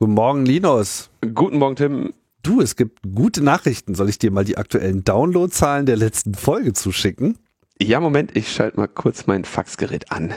Guten Morgen, Linus. Guten Morgen, Tim. Du, es gibt gute Nachrichten. Soll ich dir mal die aktuellen Downloadzahlen der letzten Folge zuschicken? Ja, Moment, ich schalte mal kurz mein Faxgerät an.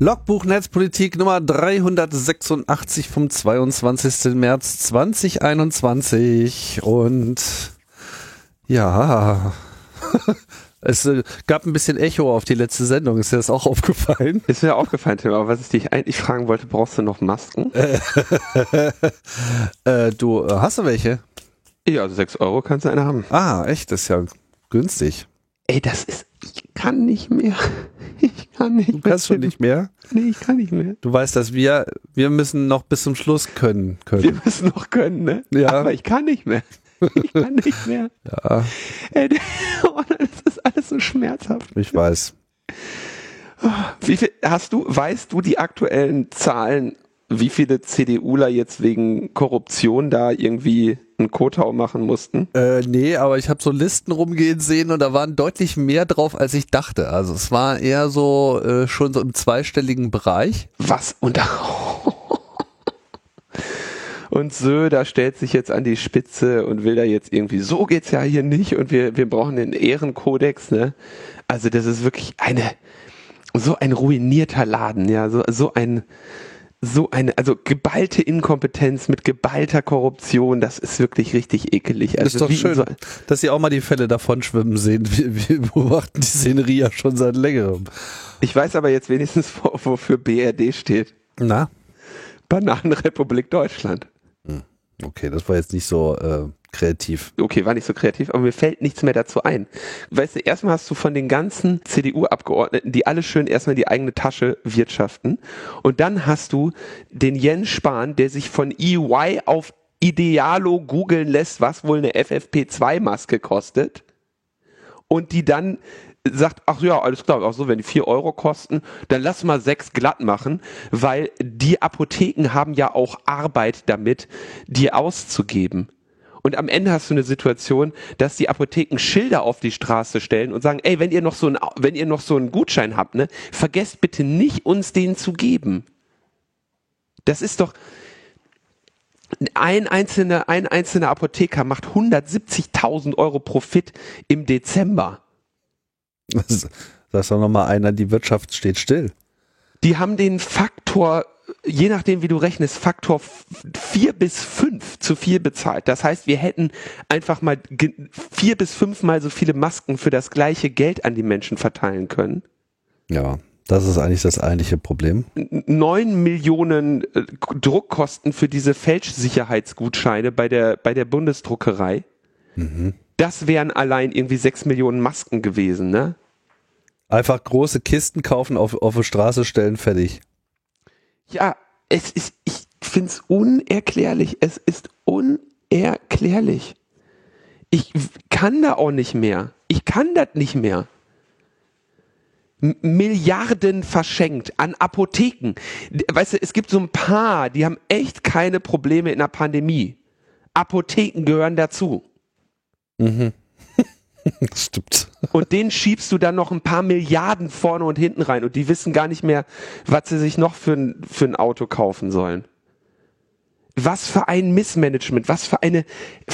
Logbuch Netzpolitik Nummer 386 vom 22. März 2021 und ja, es äh, gab ein bisschen Echo auf die letzte Sendung. Ist dir das auch aufgefallen? Ist mir aufgefallen, Tim, aber was ich dich eigentlich fragen wollte, brauchst du noch Masken? äh, du, hast du welche? Ja, also 6 Euro kannst du eine haben. Ah, echt? Das ist ja günstig. Ey, das ist, kann nicht mehr. Ich kann nicht Du kannst schon nicht mehr? Nee, ich kann nicht mehr. Du weißt, dass wir, wir müssen noch bis zum Schluss können. können. Wir müssen noch können, ne? Ja. Aber ich kann nicht mehr. Ich kann nicht mehr. Ja, Ey, das ist alles so schmerzhaft. ich weiß. Wie viel, hast du, weißt du die aktuellen Zahlen, wie viele CDUler jetzt wegen Korruption da irgendwie einen Kotau machen mussten? Äh, nee, aber ich habe so Listen rumgehen sehen und da waren deutlich mehr drauf, als ich dachte. Also es war eher so äh, schon so im zweistelligen Bereich. Was? Und da, Und Söder stellt sich jetzt an die Spitze und will da jetzt irgendwie, so geht's ja hier nicht und wir, wir brauchen den Ehrenkodex, ne? Also das ist wirklich eine, so ein ruinierter Laden, ja, so, so ein, so eine, also geballte Inkompetenz mit geballter Korruption, das ist wirklich richtig ekelig. Also ist doch schön, so- dass Sie auch mal die Fälle davon schwimmen sehen. Wir, wir beobachten die Szenerie ja schon seit längerem. ich weiß aber jetzt wenigstens, wo- wofür BRD steht. Na, Bananenrepublik Deutschland. okay, das war jetzt nicht so äh, kreativ. Okay, war nicht so kreativ, aber mir fällt nichts mehr dazu ein. Weißt du, erstmal hast du von den ganzen CDU-Abgeordneten, die alle schön erstmal die eigene Tasche wirtschaften. Und dann hast du den Jens Spahn, der sich von EY auf Idealo googeln lässt, was wohl eine FFP2-Maske kostet. Und die dann sagt, ach ja, alles klar, ach so, wenn die vier Euro kosten, dann lass mal sechs glatt machen, weil die Apotheken haben ja auch Arbeit damit, die auszugeben. Und am Ende hast du eine Situation, dass die Apotheken Schilder auf die Straße stellen und sagen, ey, wenn ihr noch so einen, wenn ihr noch so einen Gutschein habt, ne, vergesst bitte nicht, uns den zu geben. Das ist doch, ein einzelner, ein einzelner Apotheker macht 170.000 Euro Profit im Dezember. Das, das ist doch nochmal einer, die Wirtschaft steht still. Die haben den Faktor, je nachdem wie du rechnest, Faktor 4 bis 5 zu viel bezahlt. Das heißt, wir hätten einfach mal ge- vier bis fünfmal so viele Masken für das gleiche Geld an die Menschen verteilen können. Ja, das ist eigentlich das eigentliche Problem. 9 Millionen äh, Druckkosten für diese Fälschsicherheitsgutscheine bei der, bei der Bundesdruckerei. Das wären allein irgendwie 6 Millionen Masken gewesen, ne? Einfach große Kisten kaufen, auf, auf die Straße stellen, fertig. Ja, es ist, ich finde es unerklärlich. Es ist unerklärlich. Ich kann da auch nicht mehr. Ich kann das nicht mehr. Milliarden verschenkt an Apotheken. Weißt du, es gibt so ein paar, die haben echt keine Probleme in der Pandemie. Apotheken gehören dazu. Das stimmt. Und denen schiebst du dann noch ein paar Milliarden vorne und hinten rein und die wissen gar nicht mehr, was sie sich noch für ein, für ein Auto kaufen sollen. Was für ein Missmanagement, was für eine,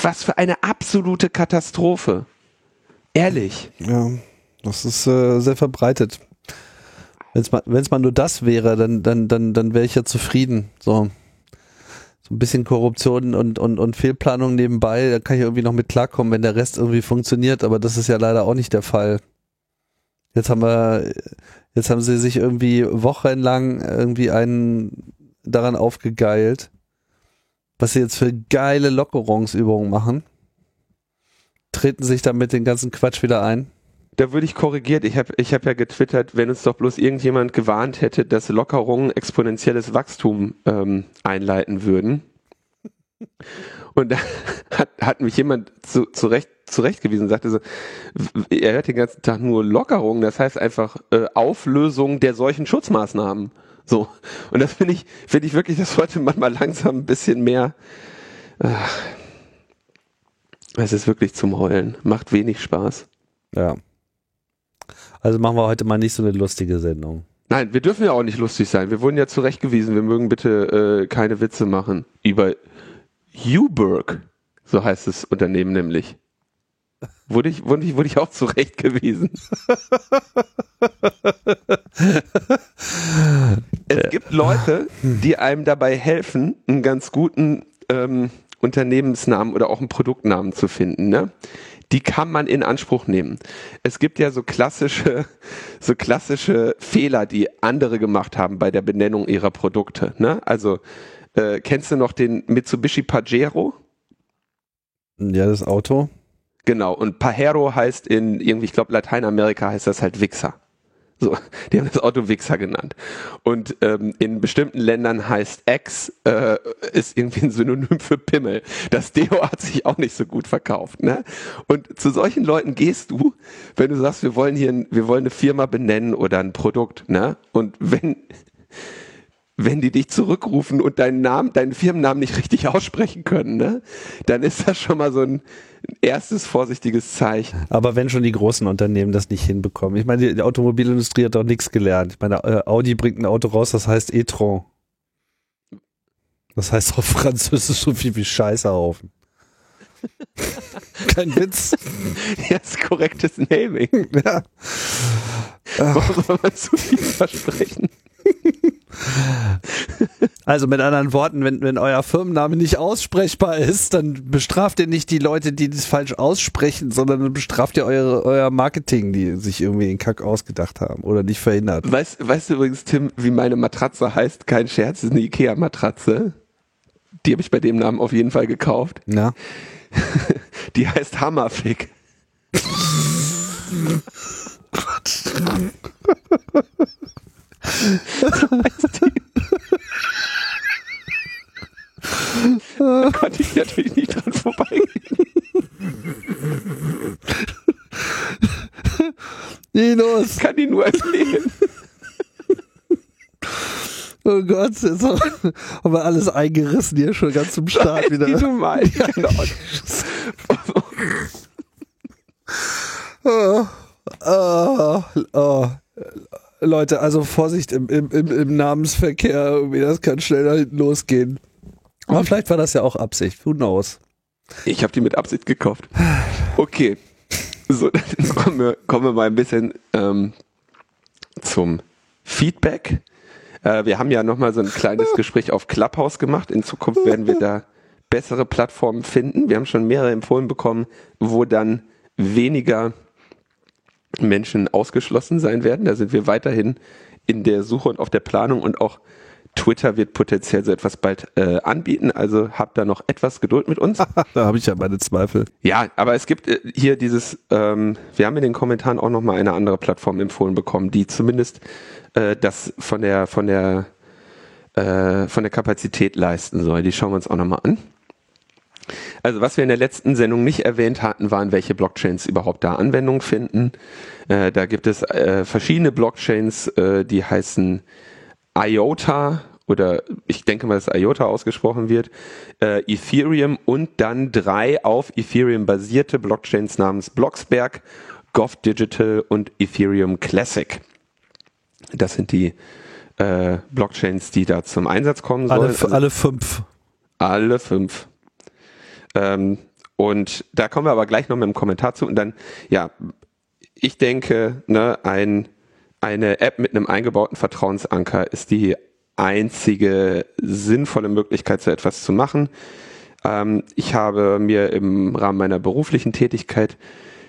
was für eine absolute Katastrophe. Ehrlich. Ja, das ist äh, sehr verbreitet. Wenn es mal, wenn's mal nur das wäre, dann, dann, dann, dann wäre ich ja zufrieden. So. So ein bisschen Korruption und, und, und Fehlplanung nebenbei, da kann ich irgendwie noch mit klarkommen, wenn der Rest irgendwie funktioniert, aber das ist ja leider auch nicht der Fall. Jetzt haben wir, jetzt haben sie sich irgendwie wochenlang irgendwie einen daran aufgegeilt, was sie jetzt für geile Lockerungsübungen machen. Treten sich damit den ganzen Quatsch wieder ein. Da würde ich korrigiert. Ich habe ich hab ja getwittert, wenn uns doch bloß irgendjemand gewarnt hätte, dass Lockerungen exponentielles Wachstum ähm, einleiten würden. Und da hat, hat mich jemand zu, zurecht, zurechtgewiesen, sagte so, er hört den ganzen Tag nur Lockerungen, das heißt einfach äh, Auflösung der solchen Schutzmaßnahmen. So. Und das finde ich, finde ich wirklich, das sollte man mal langsam ein bisschen mehr, ach, es ist wirklich zum Heulen. Macht wenig Spaß. Ja. Also machen wir heute mal nicht so eine lustige Sendung. Nein, wir dürfen ja auch nicht lustig sein. Wir wurden ja zurechtgewiesen, wir mögen bitte äh, keine Witze machen. Über Uberg, so heißt das Unternehmen nämlich. Wurde ich, wurde ich, wurde ich auch zurechtgewiesen. es gibt Leute, die einem dabei helfen, einen ganz guten ähm, Unternehmensnamen oder auch einen Produktnamen zu finden. Ne? Die kann man in Anspruch nehmen. Es gibt ja so klassische, so klassische Fehler, die andere gemacht haben bei der Benennung ihrer Produkte. Ne? Also äh, kennst du noch den Mitsubishi Pajero? Ja, das Auto. Genau, und Pajero heißt in irgendwie, ich glaube Lateinamerika heißt das halt Wichser. So, die haben das Auto Wichser genannt. Und ähm, in bestimmten Ländern heißt X äh, ist irgendwie ein Synonym für Pimmel. Das Deo hat sich auch nicht so gut verkauft. Ne? Und zu solchen Leuten gehst du, wenn du sagst, wir wollen hier, ein, wir wollen eine Firma benennen oder ein Produkt. Ne? Und wenn wenn die dich zurückrufen und deinen Namen, deinen Firmennamen nicht richtig aussprechen können, ne, dann ist das schon mal so ein erstes vorsichtiges Zeichen. Aber wenn schon die großen Unternehmen das nicht hinbekommen. Ich meine, die, Automobilindustrie hat doch nichts gelernt. Ich meine, äh, Audi bringt ein Auto raus, das heißt e-tron. Das heißt auf Französisch so viel wie Scheißehaufen. Kein Witz. Jetzt korrektes Naming. Ja. Warum soll man zu viel versprechen? Also mit anderen Worten, wenn, wenn euer Firmenname nicht aussprechbar ist, dann bestraft ihr nicht die Leute, die das falsch aussprechen, sondern dann bestraft ihr eure, euer Marketing, die sich irgendwie den Kack ausgedacht haben oder nicht verhindert. Weißt, weißt du übrigens, Tim, wie meine Matratze heißt? Kein Scherz, ist eine Ikea-Matratze. Die habe ich bei dem Namen auf jeden Fall gekauft. Ja. Die heißt Hammerfick. Da konnte ich natürlich nicht dran vorbeigehen. Linus! Kann die nur empfehlen. Oh Gott, jetzt haben wir alles eingerissen hier schon ganz zum Start wieder. Die mein ja, oh, oh, oh. Leute, also Vorsicht im, im, im Namensverkehr, irgendwie, das kann schnell da hinten losgehen. Aber vielleicht war das ja auch Absicht, who knows. Ich habe die mit Absicht gekauft. Okay, so, dann kommen wir, kommen wir mal ein bisschen ähm, zum Feedback. Äh, wir haben ja nochmal so ein kleines Gespräch auf Clubhouse gemacht. In Zukunft werden wir da bessere Plattformen finden. Wir haben schon mehrere empfohlen bekommen, wo dann weniger Menschen ausgeschlossen sein werden. Da sind wir weiterhin in der Suche und auf der Planung und auch Twitter wird potenziell so etwas bald äh, anbieten, also habt da noch etwas Geduld mit uns. da habe ich ja meine Zweifel. Ja, aber es gibt äh, hier dieses, ähm, wir haben in den Kommentaren auch nochmal eine andere Plattform empfohlen bekommen, die zumindest äh, das von der von der äh, von der Kapazität leisten soll. Die schauen wir uns auch nochmal an. Also was wir in der letzten Sendung nicht erwähnt hatten, waren, welche Blockchains überhaupt da Anwendung finden. Äh, da gibt es äh, verschiedene Blockchains, äh, die heißen IOTA oder ich denke mal, dass IOTA ausgesprochen wird, äh, Ethereum und dann drei auf Ethereum basierte Blockchains namens Blocksberg, Gov Digital und Ethereum Classic. Das sind die äh, Blockchains, die da zum Einsatz kommen sollen. Alle, also, alle fünf. Alle fünf. Ähm, und da kommen wir aber gleich noch mit einem Kommentar zu. Und dann, ja, ich denke, ne, ein, eine App mit einem eingebauten Vertrauensanker ist die einzige sinnvolle Möglichkeit, so etwas zu machen. Ähm, ich habe mir im Rahmen meiner beruflichen Tätigkeit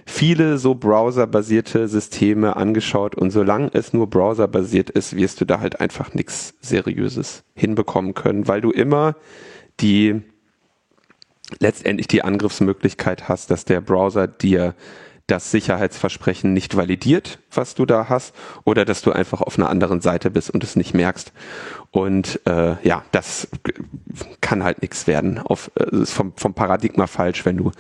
viele so browserbasierte Systeme angeschaut und solange es nur browserbasiert ist, wirst du da halt einfach nichts Seriöses hinbekommen können, weil du immer die letztendlich die Angriffsmöglichkeit hast, dass der Browser dir das Sicherheitsversprechen nicht validiert, was du da hast, oder dass du einfach auf einer anderen Seite bist und es nicht merkst. Und äh, ja, das kann halt nichts werden. Auf, äh, ist vom, vom Paradigma falsch, wenn du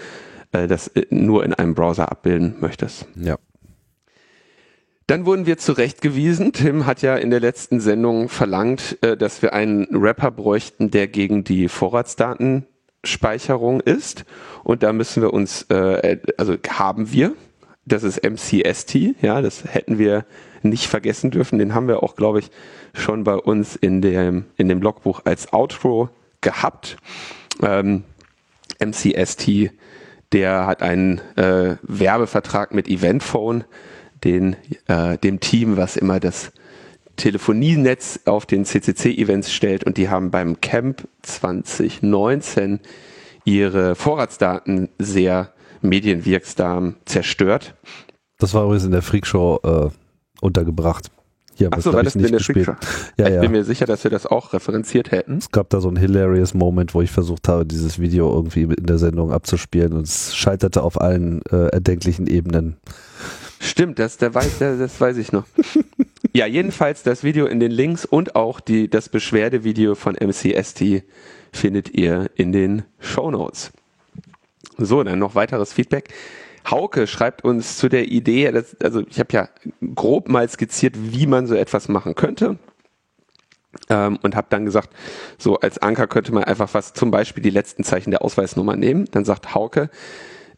äh, das äh, nur in einem Browser abbilden möchtest. Ja. Dann wurden wir zurechtgewiesen. Tim hat ja in der letzten Sendung verlangt, äh, dass wir einen Rapper bräuchten, der gegen die Vorratsdatenspeicherung ist. Und da müssen wir uns, äh, also haben wir, das ist MCST, ja, das hätten wir nicht vergessen dürfen. Den haben wir auch, glaube ich, schon bei uns in dem, in dem Logbuch als Outro gehabt. Ähm, MCST, der hat einen äh, Werbevertrag mit Eventphone den, äh, dem Team, was immer das Telefonienetz auf den CCC-Events stellt und die haben beim Camp 2019 ihre Vorratsdaten sehr medienwirksam zerstört. Das war übrigens in der Freakshow äh, untergebracht. Hier Ach so, war das nicht in der gespielt. Ja, ich ja. bin mir sicher, dass wir das auch referenziert hätten. Es gab da so einen hilarious Moment, wo ich versucht habe, dieses Video irgendwie in der Sendung abzuspielen und es scheiterte auf allen äh, erdenklichen Ebenen. Stimmt, das, der weiß, der, das weiß ich noch. ja, jedenfalls das Video in den Links und auch die, das Beschwerdevideo von MCST findet ihr in den Show Notes. So, dann noch weiteres Feedback. Hauke schreibt uns zu der Idee, dass, also ich habe ja grob mal skizziert, wie man so etwas machen könnte. Ähm, und habe dann gesagt, so als Anker könnte man einfach was, zum Beispiel die letzten Zeichen der Ausweisnummer nehmen. Dann sagt Hauke,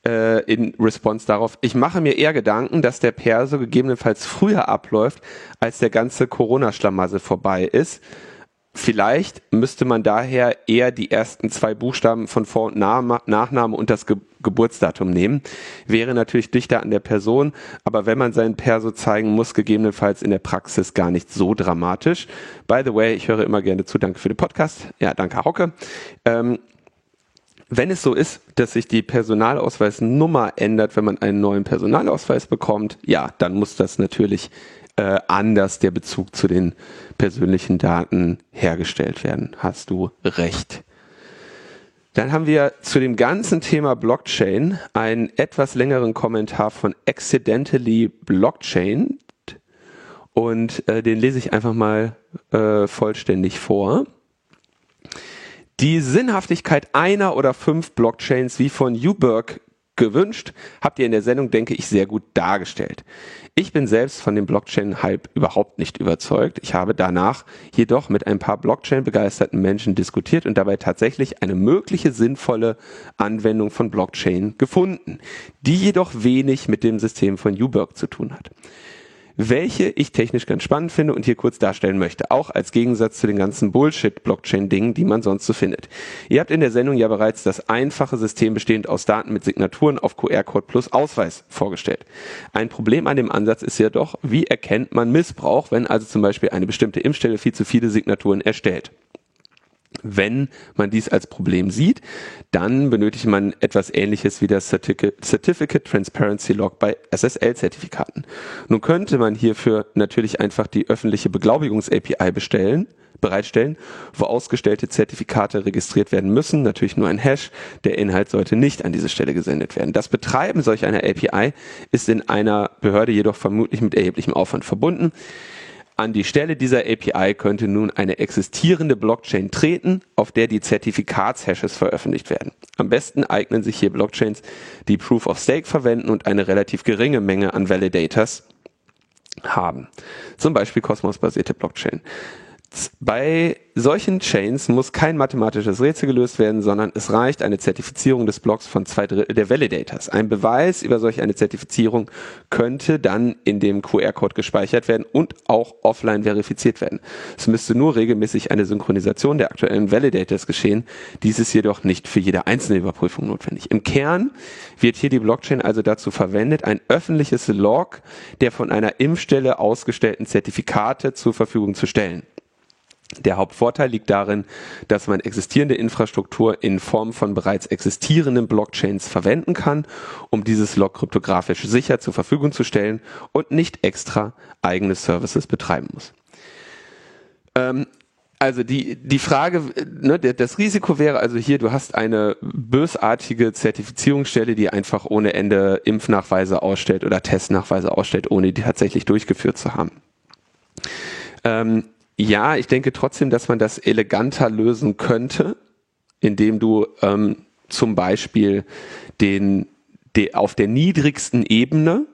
äh, in Response darauf, ich mache mir eher Gedanken, dass der Perso gegebenenfalls früher abläuft, als der ganze Corona-Schlamassel vorbei ist. Vielleicht müsste man daher eher die ersten zwei Buchstaben von Vor- und Nachname und das Ge Geburtsdatum nehmen. Wäre natürlich dichter an der Person, aber wenn man seinen Perso zeigen muss, gegebenenfalls in der Praxis gar nicht so dramatisch. By the way, ich höre immer gerne zu. Danke für den Podcast. Ja, danke Hauke. Ähm, wenn es so ist, dass sich die Personalausweisnummer ändert, wenn man einen neuen Personalausweis bekommt, ja, dann muss das natürlich äh, anders der Bezug zu den persönlichen Daten hergestellt werden. Hast du recht. Dann haben wir zu dem ganzen Thema Blockchain einen etwas längeren Kommentar von Accidentally Blockchain und äh, den lese ich einfach mal äh, vollständig vor. Die Sinnhaftigkeit einer oder fünf Blockchains wie von Uberg gewünscht, habt ihr in der Sendung, denke ich, sehr gut dargestellt. Ich bin selbst von dem Blockchain-Hype überhaupt nicht überzeugt. Ich habe danach jedoch mit ein paar Blockchain-begeisterten Menschen diskutiert und dabei tatsächlich eine mögliche sinnvolle Anwendung von Blockchain gefunden, die jedoch wenig mit dem System von Uberg zu tun hat welche ich technisch ganz spannend finde und hier kurz darstellen möchte, auch als Gegensatz zu den ganzen Bullshit-Blockchain-Dingen, die man sonst so findet. Ihr habt in der Sendung ja bereits das einfache System bestehend aus Daten mit Signaturen auf QR-Code plus Ausweis vorgestellt. Ein Problem an dem Ansatz ist ja doch, wie erkennt man Missbrauch, wenn also zum Beispiel eine bestimmte Impfstelle viel zu viele Signaturen erstellt. Wenn man dies als Problem sieht, dann benötigt man etwas ähnliches wie das Certificate Transparency Log bei SSL-Zertifikaten. Nun könnte man hierfür natürlich einfach die öffentliche Beglaubigungs-API bestellen, bereitstellen, wo ausgestellte Zertifikate registriert werden müssen, natürlich nur ein Hash, der Inhalt sollte nicht an diese Stelle gesendet werden. Das Betreiben solch einer API ist in einer Behörde jedoch vermutlich mit erheblichem Aufwand verbunden. An die Stelle dieser API könnte nun eine existierende Blockchain treten, auf der die Zertifikatshashes veröffentlicht werden. Am besten eignen sich hier Blockchains, die Proof of Stake verwenden und eine relativ geringe Menge an Validators haben. Zum Beispiel Cosmos-basierte Blockchain. Bei solchen Chains muss kein mathematisches Rätsel gelöst werden, sondern es reicht eine Zertifizierung des Blocks von zwei Drittel der Validators. Ein Beweis über solch eine Zertifizierung könnte dann in dem QR-Code gespeichert werden und auch offline verifiziert werden. Es müsste nur regelmäßig eine Synchronisation der aktuellen Validators geschehen. Dies ist jedoch nicht für jede einzelne Überprüfung notwendig. Im Kern wird hier die Blockchain also dazu verwendet, ein öffentliches Log der von einer Impfstelle ausgestellten Zertifikate zur Verfügung zu stellen. Der Hauptvorteil liegt darin, dass man existierende Infrastruktur in Form von bereits existierenden Blockchains verwenden kann, um dieses Log kryptografisch sicher zur Verfügung zu stellen und nicht extra eigene Services betreiben muss. Ähm, Also die, die Frage, ne, das Risiko wäre also hier, du hast eine bösartige Zertifizierungsstelle, die einfach ohne Ende Impfnachweise ausstellt oder Testnachweise ausstellt, ohne die tatsächlich durchgeführt zu haben. Ähm, ja, ich denke trotzdem, dass man das eleganter lösen könnte, indem du ähm, zum Beispiel den, de, auf der niedrigsten Ebene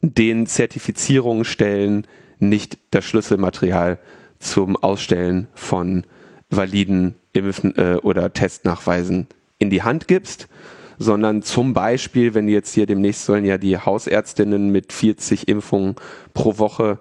den Zertifizierungsstellen nicht das Schlüsselmaterial zum Ausstellen von validen Impfen äh, oder Testnachweisen in die Hand gibst, sondern zum Beispiel, wenn jetzt hier demnächst sollen ja die Hausärztinnen mit 40 Impfungen pro Woche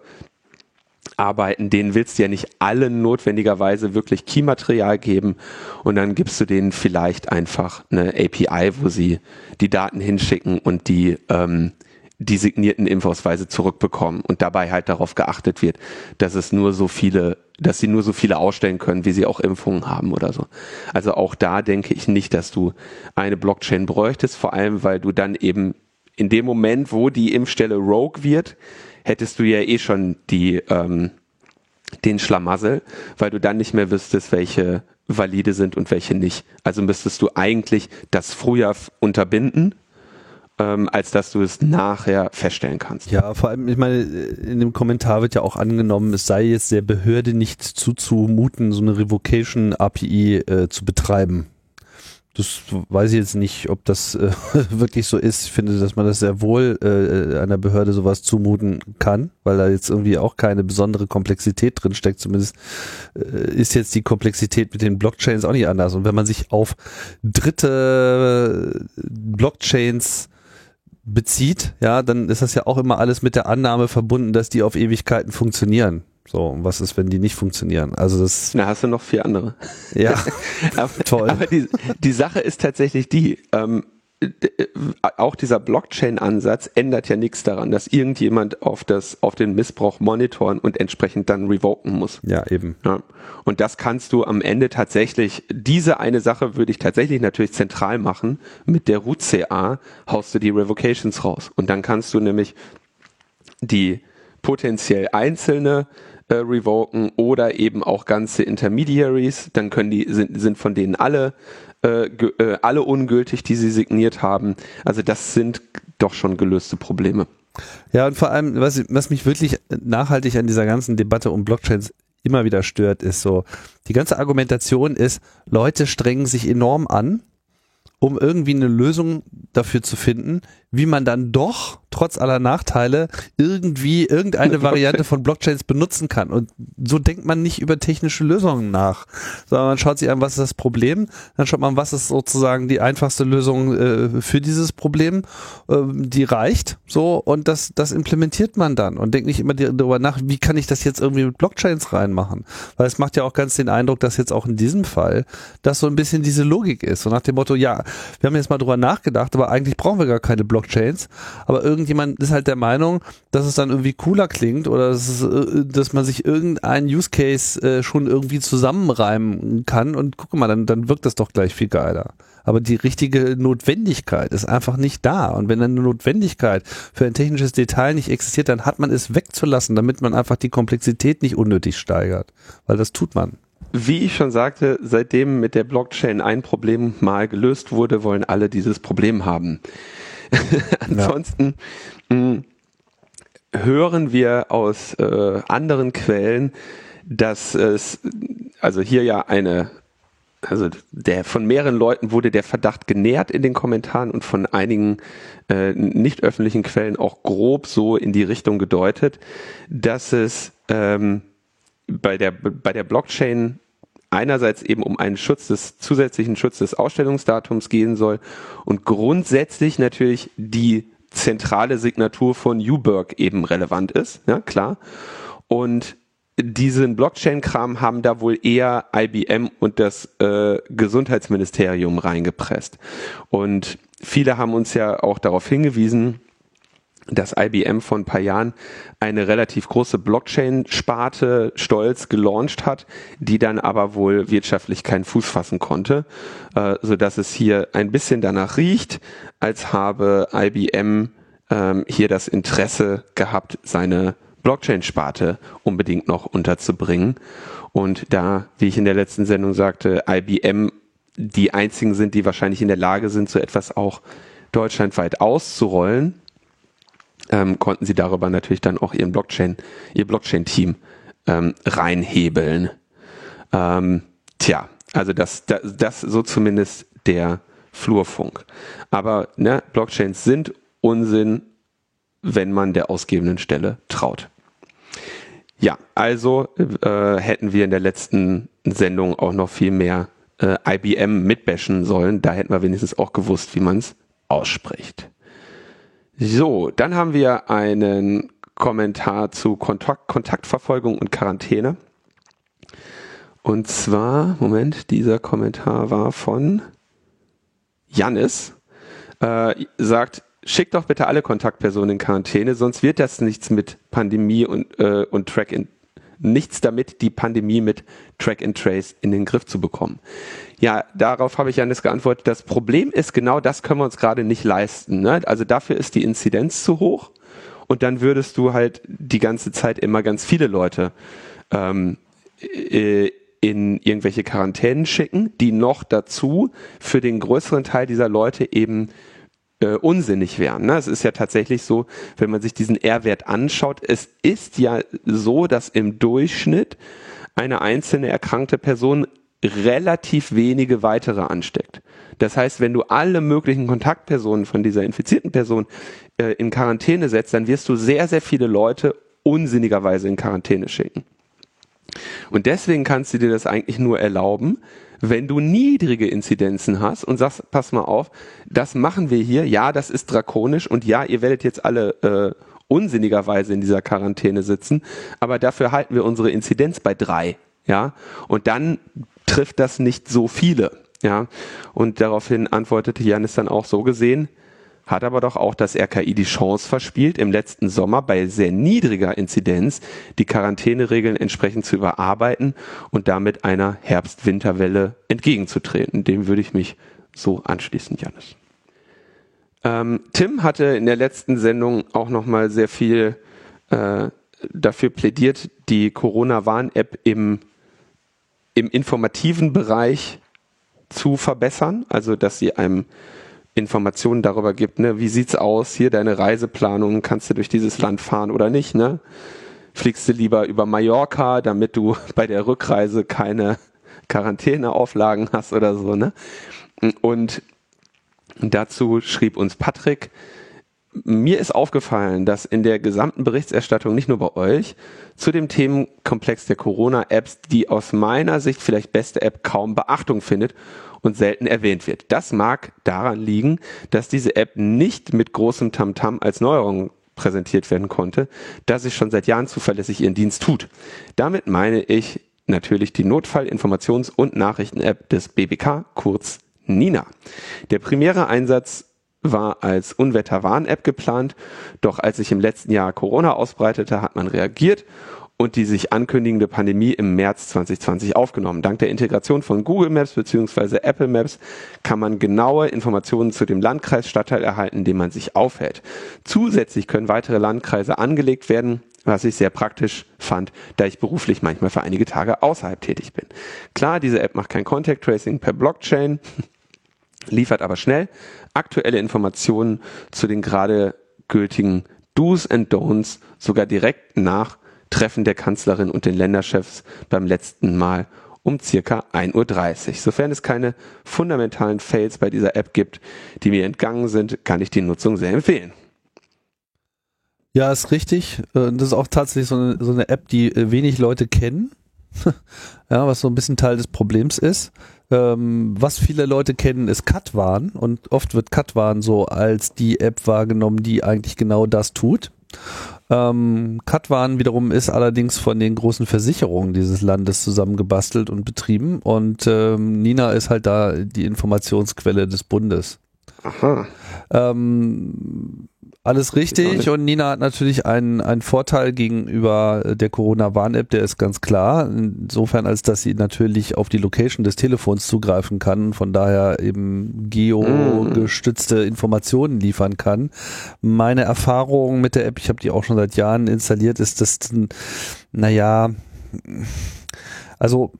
arbeiten, denen willst du ja nicht allen notwendigerweise wirklich Keymaterial geben und dann gibst du denen vielleicht einfach eine API, wo sie die Daten hinschicken und die ähm, die signierten Impfausweise zurückbekommen und dabei halt darauf geachtet wird, dass es nur so viele, dass sie nur so viele ausstellen können, wie sie auch Impfungen haben oder so. Also auch da denke ich nicht, dass du eine Blockchain bräuchtest, vor allem weil du dann eben in dem Moment, wo die Impfstelle Rogue wird, hättest du ja eh schon die ähm, den Schlamassel, weil du dann nicht mehr wüsstest, welche valide sind und welche nicht. Also müsstest du eigentlich das früher unterbinden ähm, als dass du es nachher feststellen kannst. Ja, vor allem, ich meine, in dem Kommentar wird ja auch angenommen, es sei jetzt der Behörde nicht zuzumuten, so eine Revocation API äh, zu betreiben. Das weiß ich jetzt nicht, ob das äh, wirklich so ist. Ich finde, dass man das sehr wohl äh, einer Behörde sowas zumuten kann, weil da jetzt irgendwie auch keine besondere Komplexität drin steckt. Zumindest äh, ist jetzt die Komplexität mit den Blockchains auch nicht anders. Und wenn man sich auf dritte Blockchains bezieht, ja, dann ist das ja auch immer alles mit der Annahme verbunden, dass die auf Ewigkeiten funktionieren. So, und was ist, wenn die nicht funktionieren? Also das. Na, hast du noch vier andere. Ja, aber, toll. Aber die, die Sache ist tatsächlich die, ähm, auch dieser Blockchain-Ansatz ändert ja nichts daran, dass irgendjemand auf das, auf den Missbrauch monitoren und entsprechend dann revoken muss. Ja, eben. Ja. Und das kannst du am Ende tatsächlich, diese eine Sache würde ich tatsächlich natürlich zentral machen. Mit der Root CA haust du die Revocations raus. Und dann kannst du nämlich die potenziell einzelne äh, revoken oder eben auch ganze Intermediaries. Dann können die, sind, sind von denen alle äh, äh, alle ungültig, die sie signiert haben. Also das sind doch schon gelöste Probleme. Ja, und vor allem, was, was mich wirklich nachhaltig an dieser ganzen Debatte um Blockchains immer wieder stört, ist so, die ganze Argumentation ist, Leute strengen sich enorm an, um irgendwie eine Lösung dafür zu finden, wie man dann doch trotz aller Nachteile irgendwie irgendeine Variante von Blockchains benutzen kann. Und so denkt man nicht über technische Lösungen nach, sondern man schaut sich an, was ist das Problem, dann schaut man, was ist sozusagen die einfachste Lösung äh, für dieses Problem, äh, die reicht, so, und das, das implementiert man dann und denkt nicht immer darüber nach, wie kann ich das jetzt irgendwie mit Blockchains reinmachen? Weil es macht ja auch ganz den Eindruck, dass jetzt auch in diesem Fall das so ein bisschen diese Logik ist. So nach dem Motto, ja, wir haben jetzt mal drüber nachgedacht, aber eigentlich brauchen wir gar keine Blockchains, aber irgendwie irgendjemand ist halt der Meinung, dass es dann irgendwie cooler klingt oder dass, es, äh, dass man sich irgendeinen Use Case äh, schon irgendwie zusammenreimen kann und guck mal, dann, dann wirkt das doch gleich viel geiler. Aber die richtige Notwendigkeit ist einfach nicht da. Und wenn eine Notwendigkeit für ein technisches Detail nicht existiert, dann hat man es wegzulassen, damit man einfach die Komplexität nicht unnötig steigert. Weil das tut man. Wie ich schon sagte, seitdem mit der Blockchain ein Problem mal gelöst wurde, wollen alle dieses Problem haben. Ansonsten ja. Hm, hören wir aus äh, anderen Quellen, dass es, also hier ja eine, also der von mehreren Leuten wurde der Verdacht genährt in den Kommentaren und von einigen äh, nicht öffentlichen Quellen auch grob so in die Richtung gedeutet, dass es ähm, bei der bei der Blockchain einerseits eben um einen Schutz des zusätzlichen Schutz des Ausstellungsdatums gehen soll und grundsätzlich natürlich die zentrale Signatur von Uberg eben relevant ist, ja klar. Und diesen Blockchain-Kram haben da wohl eher IBM und das äh, Gesundheitsministerium reingepresst. Und viele haben uns ja auch darauf hingewiesen, dass IBM vor ein paar Jahren eine relativ große Blockchain-Sparte stolz gelauncht hat, die dann aber wohl wirtschaftlich keinen Fuß fassen konnte, äh, so dass es hier ein bisschen danach riecht, als habe IBM ähm, hier das Interesse gehabt, seine Blockchain-Sparte unbedingt noch unterzubringen. Und da, wie ich in der letzten Sendung sagte, IBM die einzigen sind, die wahrscheinlich in der Lage sind, so etwas auch deutschlandweit auszurollen, ähm, konnten sie darüber natürlich dann auch ihren Blockchain, ihr Blockchain-Team ähm, reinhebeln. Ähm, tja, also das, das, das so zumindest der Flurfunk. Aber ne, Blockchains sind Unsinn, wenn man der ausgebenden Stelle traut. Ja, also äh, hätten wir in der letzten Sendung auch noch viel mehr äh, IBM mitbashen sollen. Da hätten wir wenigstens auch gewusst, wie man es ausspricht. So, dann haben wir einen Kommentar zu Kontakt, Kontaktverfolgung und Quarantäne. Und zwar, Moment, dieser Kommentar war von Jannis. Äh, sagt, schickt doch bitte alle Kontaktpersonen in Quarantäne, sonst wird das nichts mit Pandemie und, äh, und Track and nichts damit, die Pandemie mit Track and Trace in den Griff zu bekommen. Ja, darauf habe ich Janis geantwortet. Das Problem ist genau, das können wir uns gerade nicht leisten. Ne? Also dafür ist die Inzidenz zu hoch und dann würdest du halt die ganze Zeit immer ganz viele Leute ähm, äh, in irgendwelche Quarantänen schicken, die noch dazu für den größeren Teil dieser Leute eben äh, unsinnig wären. Ne? Es ist ja tatsächlich so, wenn man sich diesen R-Wert anschaut, es ist ja so, dass im Durchschnitt eine einzelne erkrankte Person relativ wenige weitere ansteckt. Das heißt, wenn du alle möglichen Kontaktpersonen von dieser infizierten Person äh, in Quarantäne setzt, dann wirst du sehr, sehr viele Leute unsinnigerweise in Quarantäne schicken. Und deswegen kannst du dir das eigentlich nur erlauben, wenn du niedrige Inzidenzen hast und sagst, pass mal auf, das machen wir hier, ja, das ist drakonisch und ja, ihr werdet jetzt alle äh, unsinnigerweise in dieser Quarantäne sitzen, aber dafür halten wir unsere Inzidenz bei drei, ja, und dann trifft das nicht so viele, ja, und daraufhin antwortete Janis dann auch so gesehen, hat aber doch auch das RKI die Chance verspielt, im letzten Sommer bei sehr niedriger Inzidenz die Quarantäneregeln entsprechend zu überarbeiten und damit einer Herbst-Winterwelle entgegenzutreten. Dem würde ich mich so anschließen, Janis. Ähm, Tim hatte in der letzten Sendung auch nochmal sehr viel äh, dafür plädiert, die Corona-Warn-App im, im informativen Bereich zu verbessern, also dass sie einem Informationen darüber gibt, ne, wie sieht's aus, hier deine Reiseplanung, kannst du durch dieses Land fahren oder nicht, ne? Fliegst du lieber über Mallorca, damit du bei der Rückreise keine Quarantäneauflagen hast oder so, ne? Und dazu schrieb uns Patrick, mir ist aufgefallen, dass in der gesamten Berichterstattung, nicht nur bei euch, zu dem Themenkomplex der Corona-Apps die aus meiner Sicht vielleicht beste App kaum Beachtung findet und selten erwähnt wird. Das mag daran liegen, dass diese App nicht mit großem Tamtam als Neuerung präsentiert werden konnte, da sie schon seit Jahren zuverlässig ihren Dienst tut. Damit meine ich natürlich die Notfall-Informations- und Nachrichten-App des BBK, kurz Nina. Der primäre Einsatz war als Unwetterwarn-App geplant, doch als sich im letzten Jahr Corona ausbreitete, hat man reagiert und die sich ankündigende Pandemie im März 2020 aufgenommen. Dank der Integration von Google Maps bzw. Apple Maps kann man genaue Informationen zu dem Landkreis Stadtteil erhalten, in dem man sich aufhält. Zusätzlich können weitere Landkreise angelegt werden, was ich sehr praktisch fand, da ich beruflich manchmal für einige Tage außerhalb tätig bin. Klar, diese App macht kein Contact Tracing per Blockchain, liefert aber schnell aktuelle Informationen zu den gerade gültigen Do's and Don'ts sogar direkt nach Treffen der Kanzlerin und den Länderchefs beim letzten Mal um circa 1.30 Uhr. Sofern es keine fundamentalen Fails bei dieser App gibt, die mir entgangen sind, kann ich die Nutzung sehr empfehlen. Ja, ist richtig. Äh, das ist auch tatsächlich so eine, so eine App, die äh, wenig Leute kennen. ja, was so ein bisschen Teil des Problems ist. Ähm, was viele Leute kennen, ist Katwan und oft wird Katwan so als die App wahrgenommen, die eigentlich genau das tut. Ähm, Katwan wiederum ist allerdings von den großen Versicherungen dieses Landes zusammengebastelt und betrieben und ähm, Nina ist halt da die Informationsquelle des Bundes. Aha. Ähm, Alles richtig und Nina hat natürlich einen, einen Vorteil gegenüber der Corona-Warn-App, der ist ganz klar. Insofern, als dass sie natürlich auf die Location des Telefons zugreifen kann, von daher eben geogestützte Informationen liefern kann. Meine Erfahrung mit der App, ich habe die auch schon seit Jahren installiert, ist, dass, naja, also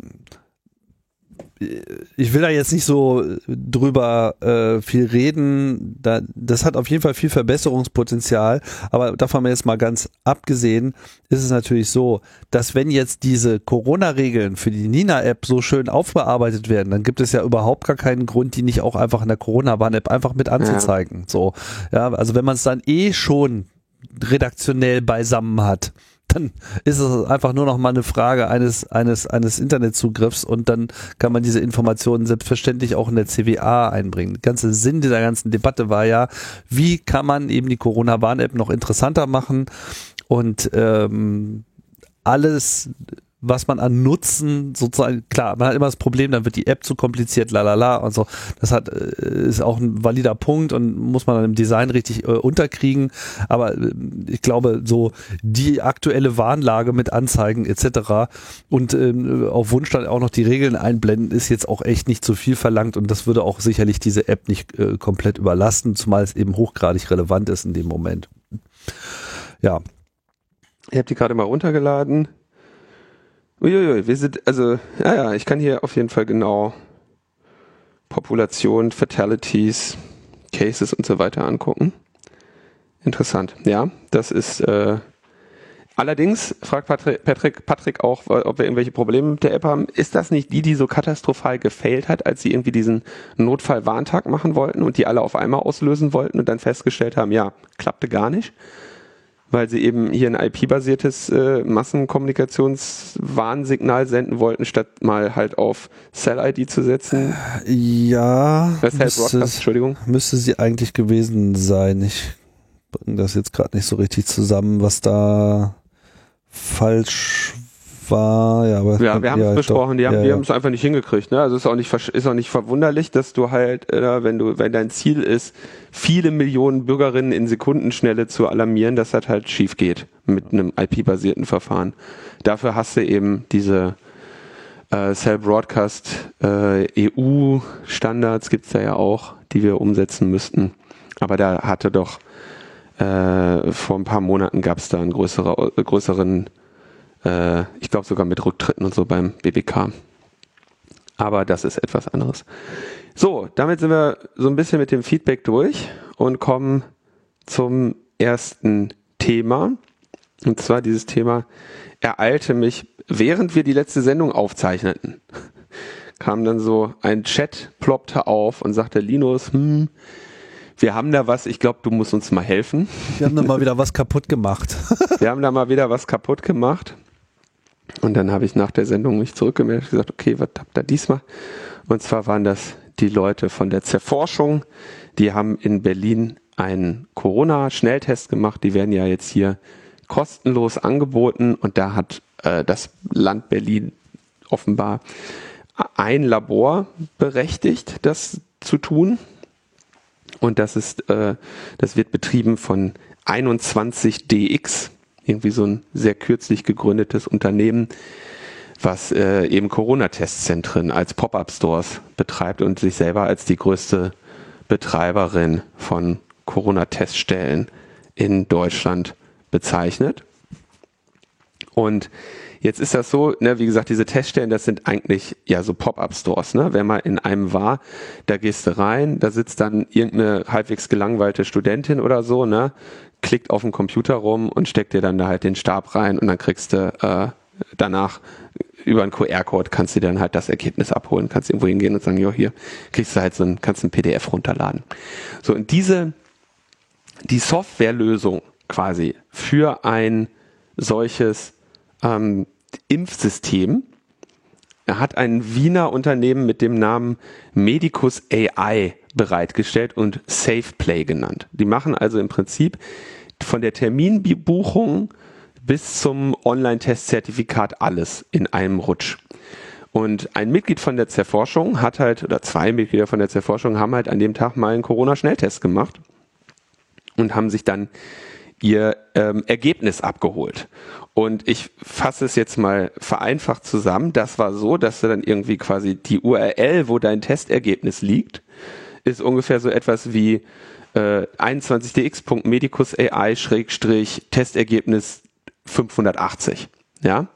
ich will da jetzt nicht so drüber äh, viel reden. Da, das hat auf jeden Fall viel Verbesserungspotenzial. Aber davon jetzt mal ganz abgesehen, ist es natürlich so, dass wenn jetzt diese Corona-Regeln für die Nina-App so schön aufbearbeitet werden, dann gibt es ja überhaupt gar keinen Grund, die nicht auch einfach in der Corona-Warn-App einfach mit anzuzeigen. Ja. So, ja, also wenn man es dann eh schon redaktionell beisammen hat dann ist es einfach nur noch mal eine Frage eines, eines, eines Internetzugriffs und dann kann man diese Informationen selbstverständlich auch in der CWA einbringen. Der ganze Sinn dieser ganzen Debatte war ja, wie kann man eben die Corona-Warn-App noch interessanter machen und ähm, alles was man an Nutzen sozusagen, klar, man hat immer das Problem, dann wird die App zu kompliziert, lalala und so. Das hat, äh, ist auch ein valider Punkt und muss man dann im Design richtig äh, unterkriegen. Aber äh, ich glaube, so die aktuelle Warnlage mit Anzeigen etc. und äh, auf Wunsch dann auch noch die Regeln einblenden, ist jetzt auch echt nicht zu viel verlangt und das würde auch sicherlich diese App nicht äh, komplett überlasten, zumal es eben hochgradig relevant ist in dem Moment. Ja. Ich habe die gerade mal runtergeladen. Uiuiui, wir sind, also, ja, ja, ich kann hier auf jeden Fall genau Population, Fatalities, Cases und so weiter angucken. Interessant, ja, das ist, äh, allerdings fragt Patrick, Patrick, Patrick auch, ob wir irgendwelche Probleme mit der App haben. Ist das nicht die, die so katastrophal gefailt hat, als sie irgendwie diesen Notfallwarntag machen wollten und die alle auf einmal auslösen wollten und dann festgestellt haben, ja, klappte gar nicht? Weil sie eben hier ein IP-basiertes äh, Massenkommunikationswarnsignal senden wollten, statt mal halt auf Cell-ID zu setzen. Ja, das heißt müsste, Entschuldigung. müsste sie eigentlich gewesen sein. Ich bringe das jetzt gerade nicht so richtig zusammen, was da falsch war, ja, aber ja, wir haben es besprochen, die haben, ja, wir haben es einfach nicht hingekriegt. Ne? Also ist auch nicht ist auch nicht verwunderlich, dass du halt, äh, wenn du, wenn dein Ziel ist, viele Millionen Bürgerinnen in Sekundenschnelle zu alarmieren, dass das halt schief geht mit einem IP-basierten Verfahren. Dafür hast du eben diese äh, Cell Broadcast äh, EU-Standards gibt's da ja auch, die wir umsetzen müssten. Aber da hatte doch äh, vor ein paar Monaten gab es da einen größere, größeren äh, ich glaube sogar mit Rücktritten und so beim BBK. Aber das ist etwas anderes. So, damit sind wir so ein bisschen mit dem Feedback durch und kommen zum ersten Thema. Und zwar dieses Thema ereilte mich, während wir die letzte Sendung aufzeichneten. Kam dann so ein Chat, ploppte auf und sagte, Linus, hm, wir haben da was, ich glaube, du musst uns mal helfen. Wir haben da mal wieder was kaputt gemacht. wir haben da mal wieder was kaputt gemacht. Und dann habe ich nach der Sendung mich zurückgemeldet und gesagt, okay, was habt ihr diesmal? Und zwar waren das die Leute von der Zerforschung, die haben in Berlin einen Corona-Schnelltest gemacht. Die werden ja jetzt hier kostenlos angeboten und da hat äh, das Land Berlin offenbar ein Labor berechtigt, das zu tun. Und das ist, äh, das wird betrieben von 21DX irgendwie so ein sehr kürzlich gegründetes Unternehmen, was äh, eben Corona-Testzentren als Pop-up-Stores betreibt und sich selber als die größte Betreiberin von Corona-Teststellen in Deutschland bezeichnet. Und jetzt ist das so, ne, wie gesagt, diese Teststellen, das sind eigentlich ja so Pop-up-Stores. Ne? Wenn man in einem war, da gehst du rein, da sitzt dann irgendeine halbwegs gelangweilte Studentin oder so, ne, klickt auf dem Computer rum und steckt dir dann da halt den Stab rein und dann kriegst du äh, danach über einen QR-Code kannst du dann halt das Ergebnis abholen, kannst irgendwo hingehen und sagen, jo, hier kriegst du halt so ein, kannst ein PDF runterladen. So, und diese, die Softwarelösung quasi für ein solches ähm, Impfsystem hat ein Wiener Unternehmen mit dem Namen Medicus AI bereitgestellt und SafePlay genannt. Die machen also im Prinzip von der Terminbuchung bis zum Online-Testzertifikat alles in einem Rutsch. Und ein Mitglied von der Zerforschung hat halt, oder zwei Mitglieder von der Zerforschung haben halt an dem Tag mal einen Corona-Schnelltest gemacht. und haben sich dann ihr ähm, Ergebnis abgeholt. Und ich fasse es jetzt mal vereinfacht zusammen. Das war so, dass du dann irgendwie quasi die URL, wo dein Testergebnis liegt, ist ungefähr so etwas wie äh, 21dx.medicusai-testergebnis 580. Ja.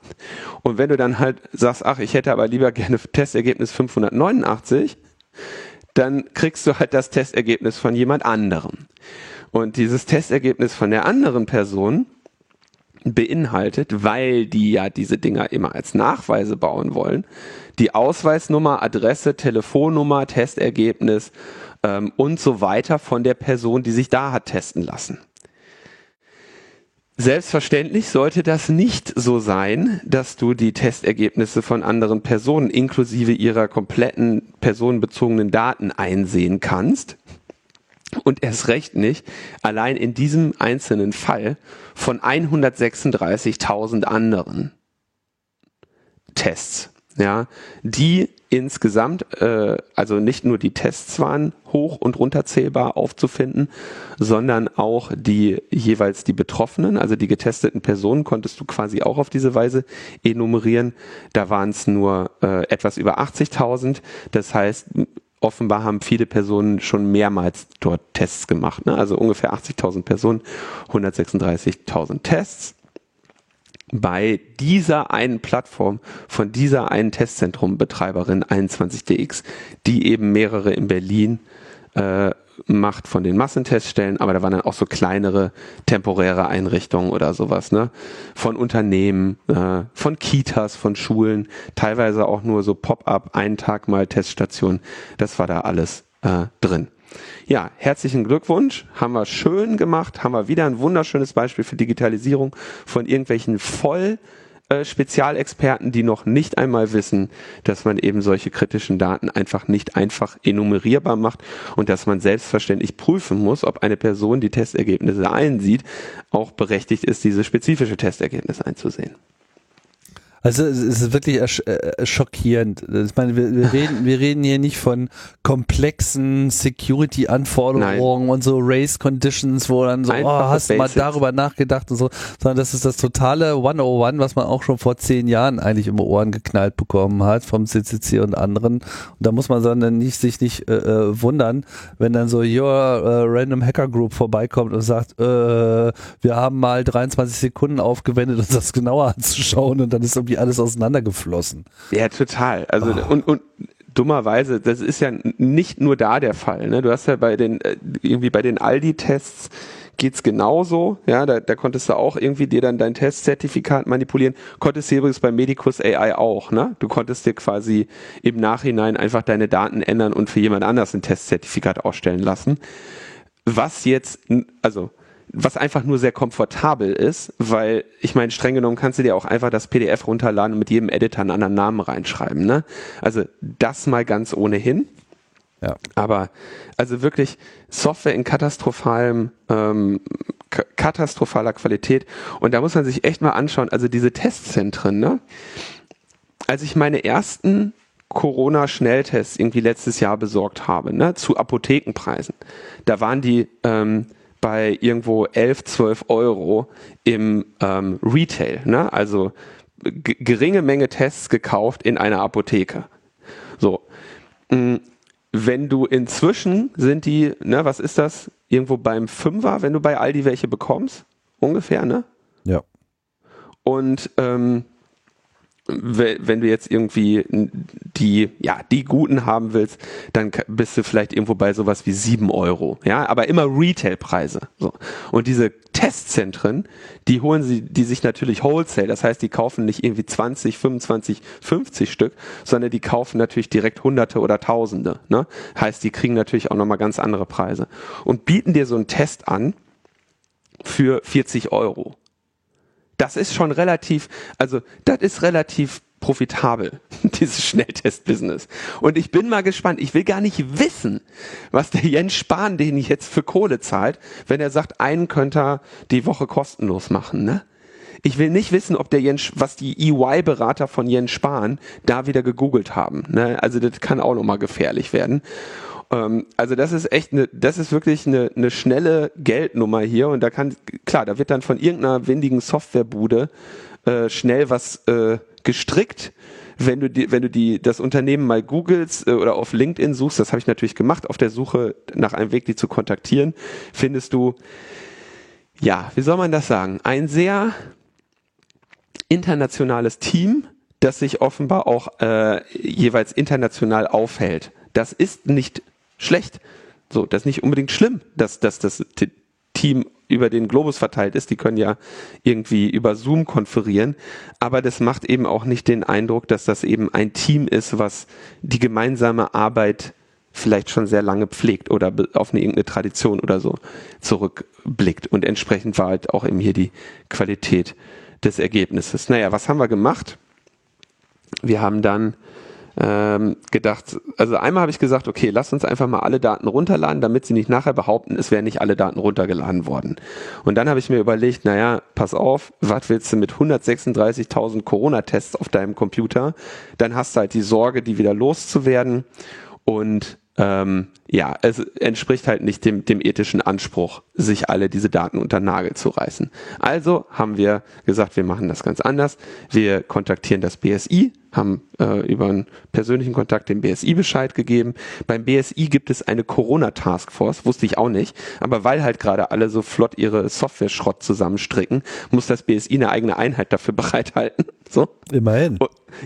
Und wenn du dann halt sagst, ach, ich hätte aber lieber gerne Testergebnis 589, dann kriegst du halt das Testergebnis von jemand anderem. Und dieses Testergebnis von der anderen Person beinhaltet, weil die ja diese Dinger immer als Nachweise bauen wollen, die Ausweisnummer, Adresse, Telefonnummer, Testergebnis ähm, und so weiter von der Person, die sich da hat testen lassen. Selbstverständlich sollte das nicht so sein, dass du die Testergebnisse von anderen Personen inklusive ihrer kompletten personenbezogenen Daten einsehen kannst. Und erst recht nicht allein in diesem einzelnen Fall von 136.000 anderen Tests ja, die insgesamt, äh, also nicht nur die Tests waren hoch und runterzählbar aufzufinden, sondern auch die jeweils die Betroffenen, also die getesteten Personen konntest du quasi auch auf diese Weise enumerieren. Da waren es nur äh, etwas über 80.000. Das heißt, offenbar haben viele Personen schon mehrmals dort Tests gemacht. Ne? Also ungefähr 80.000 Personen, 136.000 Tests bei dieser einen Plattform von dieser einen Testzentrumbetreiberin 21DX, die eben mehrere in Berlin äh, macht von den Massenteststellen, aber da waren dann auch so kleinere temporäre Einrichtungen oder sowas, ne? Von Unternehmen, äh, von Kitas, von Schulen, teilweise auch nur so Pop-up, einen Tag mal Teststation. Das war da alles äh, drin. Ja, herzlichen Glückwunsch. Haben wir schön gemacht. Haben wir wieder ein wunderschönes Beispiel für Digitalisierung von irgendwelchen voll äh, Spezialexperten, die noch nicht einmal wissen, dass man eben solche kritischen Daten einfach nicht einfach enumerierbar macht und dass man selbstverständlich prüfen muss, ob eine Person, die Testergebnisse einsieht, auch berechtigt ist, diese spezifische Testergebnis einzusehen. Also es ist wirklich äh, schockierend. Ich meine, wir, wir, reden, wir reden hier nicht von komplexen Security-Anforderungen und so Race Conditions, wo dann so, oh, hast du mal darüber nachgedacht und so, sondern das ist das totale 101, was man auch schon vor zehn Jahren eigentlich im Ohren geknallt bekommen hat vom CCC und anderen. Und da muss man dann nicht, sich nicht äh, äh, wundern, wenn dann so your äh, Random Hacker Group vorbeikommt und sagt, äh, wir haben mal 23 Sekunden aufgewendet, uns das genauer anzuschauen und dann ist irgendwie alles auseinandergeflossen. Ja, total. Also oh. und, und dummerweise, das ist ja nicht nur da der Fall. Ne? Du hast ja bei den äh, irgendwie bei den Aldi-Tests geht's genauso. Ja, da, da konntest du auch irgendwie dir dann dein Testzertifikat manipulieren. Konntest du übrigens bei Medicus AI auch. Ne? Du konntest dir quasi im Nachhinein einfach deine Daten ändern und für jemand anders ein Testzertifikat ausstellen lassen. Was jetzt, also was einfach nur sehr komfortabel ist, weil ich meine, streng genommen kannst du dir auch einfach das PDF runterladen und mit jedem Editor einen anderen Namen reinschreiben. Ne? Also das mal ganz ohnehin. Ja. Aber also wirklich Software in katastrophalem, ähm, katastrophaler Qualität. Und da muss man sich echt mal anschauen, also diese Testzentren, ne? Als ich meine ersten Corona-Schnelltests irgendwie letztes Jahr besorgt habe, ne, zu Apothekenpreisen, da waren die ähm, bei irgendwo 11, 12 Euro im ähm, Retail, ne? also geringe Menge Tests gekauft in einer Apotheke. So. Mm, wenn du inzwischen sind die, ne, was ist das? Irgendwo beim Fünfer, wenn du bei Aldi welche bekommst? Ungefähr, ne? Ja. Und ähm, wenn du jetzt irgendwie die, ja, die guten haben willst, dann bist du vielleicht irgendwo bei sowas wie sieben Euro. Ja, aber immer Retailpreise. So. Und diese Testzentren, die holen sie, die sich natürlich Wholesale. Das heißt, die kaufen nicht irgendwie 20, 25, 50 Stück, sondern die kaufen natürlich direkt Hunderte oder Tausende. Ne? Heißt, die kriegen natürlich auch nochmal ganz andere Preise. Und bieten dir so einen Test an für 40 Euro das ist schon relativ, also das ist relativ profitabel, dieses Schnelltest-Business. Und ich bin mal gespannt, ich will gar nicht wissen, was der Jens Spahn den jetzt für Kohle zahlt, wenn er sagt, einen könnte er die Woche kostenlos machen, ne? Ich will nicht wissen, ob der Jens, was die EY-Berater von Jens Spahn da wieder gegoogelt haben. Ne? Also das kann auch nochmal gefährlich werden. Ähm, also das ist echt eine, das ist wirklich eine, eine schnelle Geldnummer hier und da kann, klar, da wird dann von irgendeiner windigen Softwarebude äh, schnell was äh, gestrickt. Wenn du die, wenn du die, das Unternehmen mal googelst äh, oder auf LinkedIn suchst, das habe ich natürlich gemacht, auf der Suche nach einem Weg, die zu kontaktieren, findest du, ja, wie soll man das sagen? Ein sehr internationales Team, das sich offenbar auch äh, jeweils international aufhält. Das ist nicht schlecht. So, das ist nicht unbedingt schlimm, dass, dass das Team über den Globus verteilt ist. Die können ja irgendwie über Zoom konferieren. Aber das macht eben auch nicht den Eindruck, dass das eben ein Team ist, was die gemeinsame Arbeit vielleicht schon sehr lange pflegt oder auf eine irgendeine Tradition oder so zurückblickt. Und entsprechend war halt auch eben hier die Qualität des Ergebnisses. Naja, was haben wir gemacht? Wir haben dann ähm, gedacht, also einmal habe ich gesagt, okay, lass uns einfach mal alle Daten runterladen, damit sie nicht nachher behaupten, es wären nicht alle Daten runtergeladen worden. Und dann habe ich mir überlegt, naja, pass auf, was willst du mit 136.000 Corona-Tests auf deinem Computer? Dann hast du halt die Sorge, die wieder loszuwerden und ähm, ja, es entspricht halt nicht dem, dem ethischen Anspruch, sich alle diese Daten unter Nagel zu reißen. Also haben wir gesagt, wir machen das ganz anders. Wir kontaktieren das BSI, haben äh, über einen persönlichen Kontakt dem BSI Bescheid gegeben. Beim BSI gibt es eine Corona-Taskforce, wusste ich auch nicht, aber weil halt gerade alle so flott ihre Software-Schrott zusammenstricken, muss das BSI eine eigene Einheit dafür bereithalten. So. Immerhin.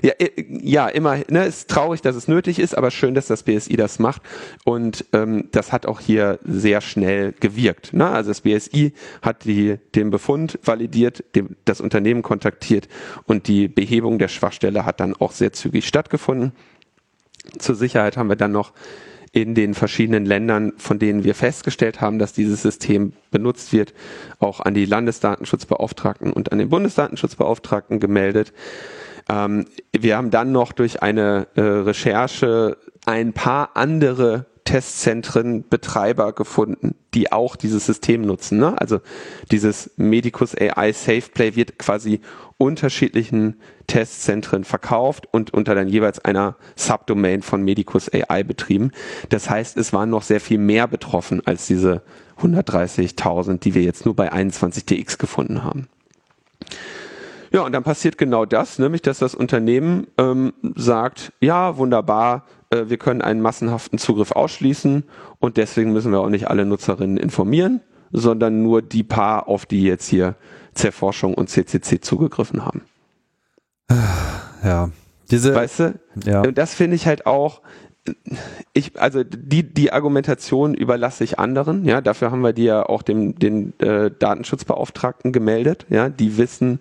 Ja, ja, immer. Ne, ist traurig, dass es nötig ist, aber schön, dass das BSI das macht. Und ähm, das hat auch hier sehr schnell gewirkt. Ne? Also das BSI hat die, den Befund validiert, dem, das Unternehmen kontaktiert und die Behebung der Schwachstelle hat dann auch sehr zügig stattgefunden. Zur Sicherheit haben wir dann noch in den verschiedenen Ländern, von denen wir festgestellt haben, dass dieses System benutzt wird, auch an die Landesdatenschutzbeauftragten und an den Bundesdatenschutzbeauftragten gemeldet. Ähm, wir haben dann noch durch eine äh, Recherche ein paar andere Testzentren Betreiber gefunden, die auch dieses System nutzen. Ne? Also dieses Medicus AI SafePlay wird quasi unterschiedlichen Testzentren verkauft und unter dann jeweils einer Subdomain von Medicus AI betrieben. Das heißt, es waren noch sehr viel mehr betroffen als diese 130.000, die wir jetzt nur bei 21DX gefunden haben. Ja, und dann passiert genau das, nämlich dass das Unternehmen ähm, sagt, ja, wunderbar, äh, wir können einen massenhaften Zugriff ausschließen und deswegen müssen wir auch nicht alle Nutzerinnen informieren, sondern nur die paar, auf die jetzt hier Zerforschung und CCC zugegriffen haben. Ja, diese. Weißt du? Ja. Das finde ich halt auch. Ich, also die, die Argumentation überlasse ich anderen, ja, dafür haben wir die ja auch dem, den äh, Datenschutzbeauftragten gemeldet, ja, die wissen,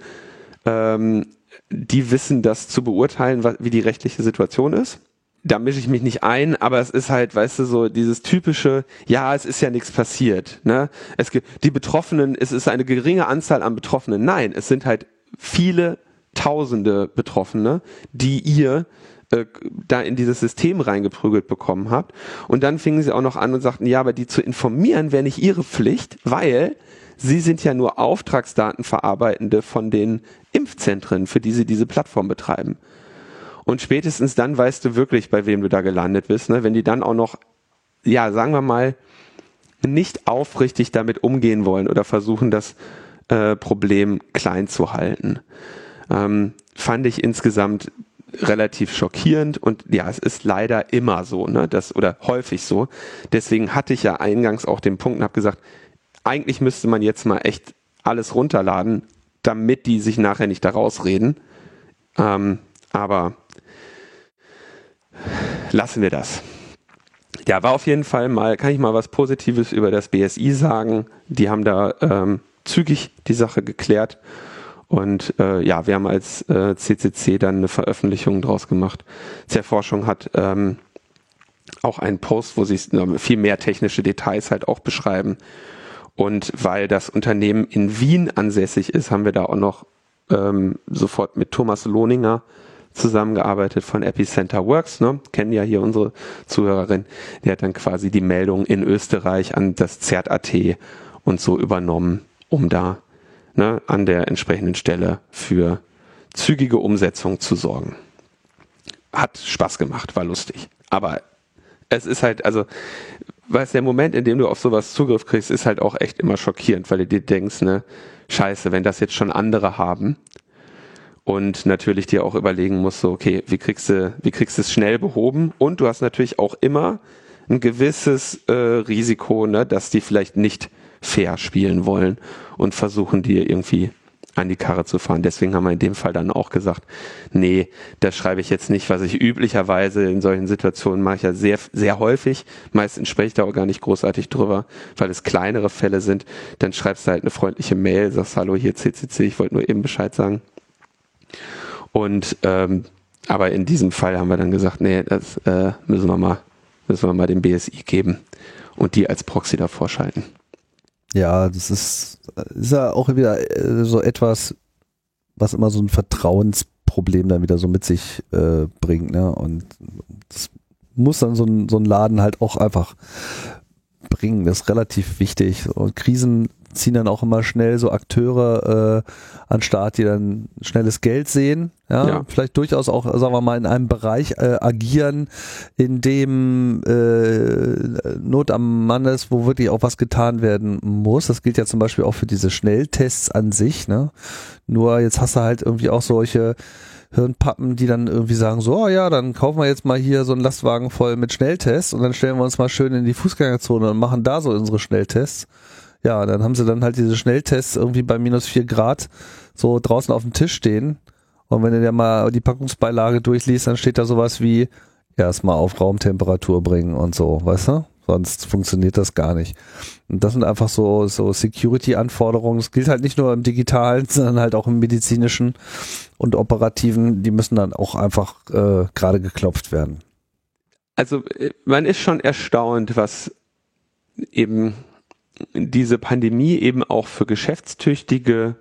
ähm, die wissen das zu beurteilen, wie die rechtliche Situation ist da mische ich mich nicht ein, aber es ist halt, weißt du, so dieses typische, ja, es ist ja nichts passiert. Ne? Es gibt die Betroffenen, es ist eine geringe Anzahl an Betroffenen. Nein, es sind halt viele Tausende Betroffene, die ihr äh, da in dieses System reingeprügelt bekommen habt. Und dann fingen sie auch noch an und sagten, ja, aber die zu informieren wäre nicht ihre Pflicht, weil sie sind ja nur Auftragsdatenverarbeitende von den Impfzentren, für die sie diese Plattform betreiben. Und spätestens dann weißt du wirklich, bei wem du da gelandet bist. Ne? Wenn die dann auch noch, ja, sagen wir mal, nicht aufrichtig damit umgehen wollen oder versuchen, das äh, Problem klein zu halten. Ähm, fand ich insgesamt relativ schockierend und ja, es ist leider immer so, ne, das oder häufig so. Deswegen hatte ich ja eingangs auch den Punkt und habe gesagt, eigentlich müsste man jetzt mal echt alles runterladen, damit die sich nachher nicht da rausreden. Ähm, aber lassen wir das. Ja, war auf jeden Fall mal, kann ich mal was Positives über das BSI sagen. Die haben da ähm, zügig die Sache geklärt. Und äh, ja, wir haben als äh, CCC dann eine Veröffentlichung draus gemacht. Zerforschung hat ähm, auch einen Post, wo sie viel mehr technische Details halt auch beschreiben. Und weil das Unternehmen in Wien ansässig ist, haben wir da auch noch ähm, sofort mit Thomas Lohninger zusammengearbeitet von Epicenter Works, ne? kennen ja hier unsere Zuhörerin, die hat dann quasi die Meldung in Österreich an das ZERT.at und so übernommen, um da ne, an der entsprechenden Stelle für zügige Umsetzung zu sorgen. Hat Spaß gemacht, war lustig. Aber Es ist halt, also, weißt der Moment, in dem du auf sowas Zugriff kriegst, ist halt auch echt immer schockierend, weil du dir denkst, ne, scheiße, wenn das jetzt schon andere haben und natürlich dir auch überlegen musst, so, okay, wie kriegst du, wie kriegst du es schnell behoben und du hast natürlich auch immer ein gewisses äh, Risiko, ne, dass die vielleicht nicht fair spielen wollen und versuchen dir irgendwie an die Karre zu fahren. Deswegen haben wir in dem Fall dann auch gesagt, nee, das schreibe ich jetzt nicht, was ich üblicherweise in solchen Situationen mache ich ja sehr, sehr häufig. Meistens spreche ich da auch gar nicht großartig drüber, weil es kleinere Fälle sind. Dann schreibst du halt eine freundliche Mail, sagst, hallo, hier CCC, ich wollte nur eben Bescheid sagen. Und, ähm, aber in diesem Fall haben wir dann gesagt, nee, das äh, müssen wir mal, müssen wir mal dem BSI geben und die als Proxy davor schalten. Ja, das ist, ist ja auch wieder äh, so etwas, was immer so ein Vertrauensproblem dann wieder so mit sich äh, bringt. Ne? Und das muss dann so ein, so ein Laden halt auch einfach bringen. Das ist relativ wichtig. Und Krisen ziehen dann auch immer schnell so Akteure äh, an Start, die dann schnelles Geld sehen, ja, ja. vielleicht durchaus auch, sagen wir mal, in einem Bereich äh, agieren, in dem äh, Not am Mann ist, wo wirklich auch was getan werden muss. Das gilt ja zum Beispiel auch für diese Schnelltests an sich. Ne? Nur jetzt hast du halt irgendwie auch solche Hirnpappen, die dann irgendwie sagen, so, oh ja, dann kaufen wir jetzt mal hier so einen Lastwagen voll mit Schnelltests und dann stellen wir uns mal schön in die Fußgängerzone und machen da so unsere Schnelltests. Ja, dann haben sie dann halt diese Schnelltests irgendwie bei minus vier Grad so draußen auf dem Tisch stehen. Und wenn du dir mal die Packungsbeilage durchliest, dann steht da sowas wie erstmal auf Raumtemperatur bringen und so, weißt du? Sonst funktioniert das gar nicht. Und das sind einfach so, so Security-Anforderungen. Das gilt halt nicht nur im digitalen, sondern halt auch im medizinischen und operativen. Die müssen dann auch einfach äh, gerade geklopft werden. Also äh, man ist schon erstaunt, was eben diese Pandemie eben auch für Geschäftstüchtige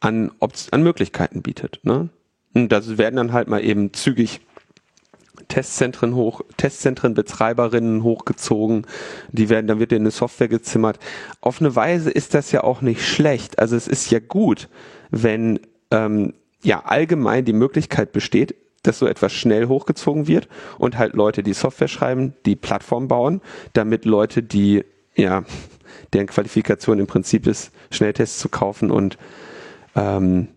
an, an Möglichkeiten bietet. Ne? Und das werden dann halt mal eben zügig Testzentren hoch, Testzentrenbetreiberinnen hochgezogen, die werden, dann wird in eine Software gezimmert. Auf eine Weise ist das ja auch nicht schlecht. Also es ist ja gut, wenn ähm, ja allgemein die Möglichkeit besteht, dass so etwas schnell hochgezogen wird und halt Leute, die Software schreiben, die Plattform bauen, damit Leute, die ja, deren Qualifikation im Prinzip ist, Schnelltests zu kaufen und ähm,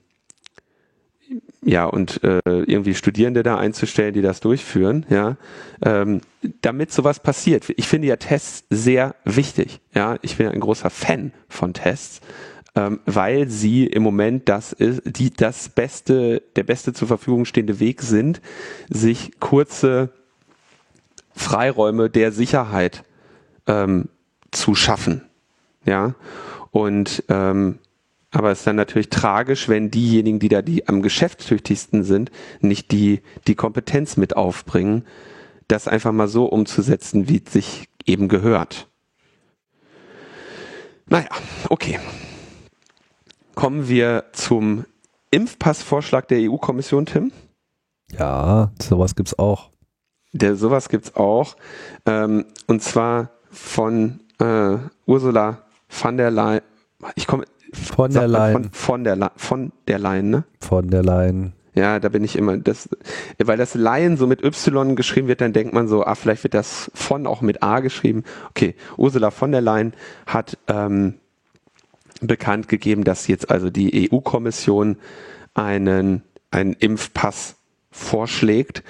ja, und äh, irgendwie Studierende da einzustellen, die das durchführen, ja, ähm, damit sowas passiert. Ich finde ja Tests sehr wichtig, ja. Ich bin ein großer Fan von Tests, ähm, weil sie im Moment das ist, die das beste, der beste zur Verfügung stehende Weg sind, sich kurze Freiräume der Sicherheit ähm, zu schaffen. Ja. Und ähm, aber es ist dann natürlich tragisch, wenn diejenigen, die da die am geschäftstüchtigsten sind, nicht die, die Kompetenz mit aufbringen, das einfach mal so umzusetzen, wie es sich eben gehört. Naja, okay. Kommen wir zum Impfpassvorschlag der EU-Kommission, Tim. Ja, sowas gibt's auch. Der sowas gibt's auch. Ähm, und zwar von äh, Ursula von der Leyen. Ich komme. Von der Leyen. Von, von, der, von der Leyen, ne? Von der Leyen. Ja, da bin ich immer, das, weil das Laien so mit Y geschrieben wird, dann denkt man so, ah, vielleicht wird das von auch mit A geschrieben. Okay, Ursula von der Leyen hat ähm, bekannt gegeben, dass jetzt also die EU-Kommission einen, einen Impfpass vorschlägt.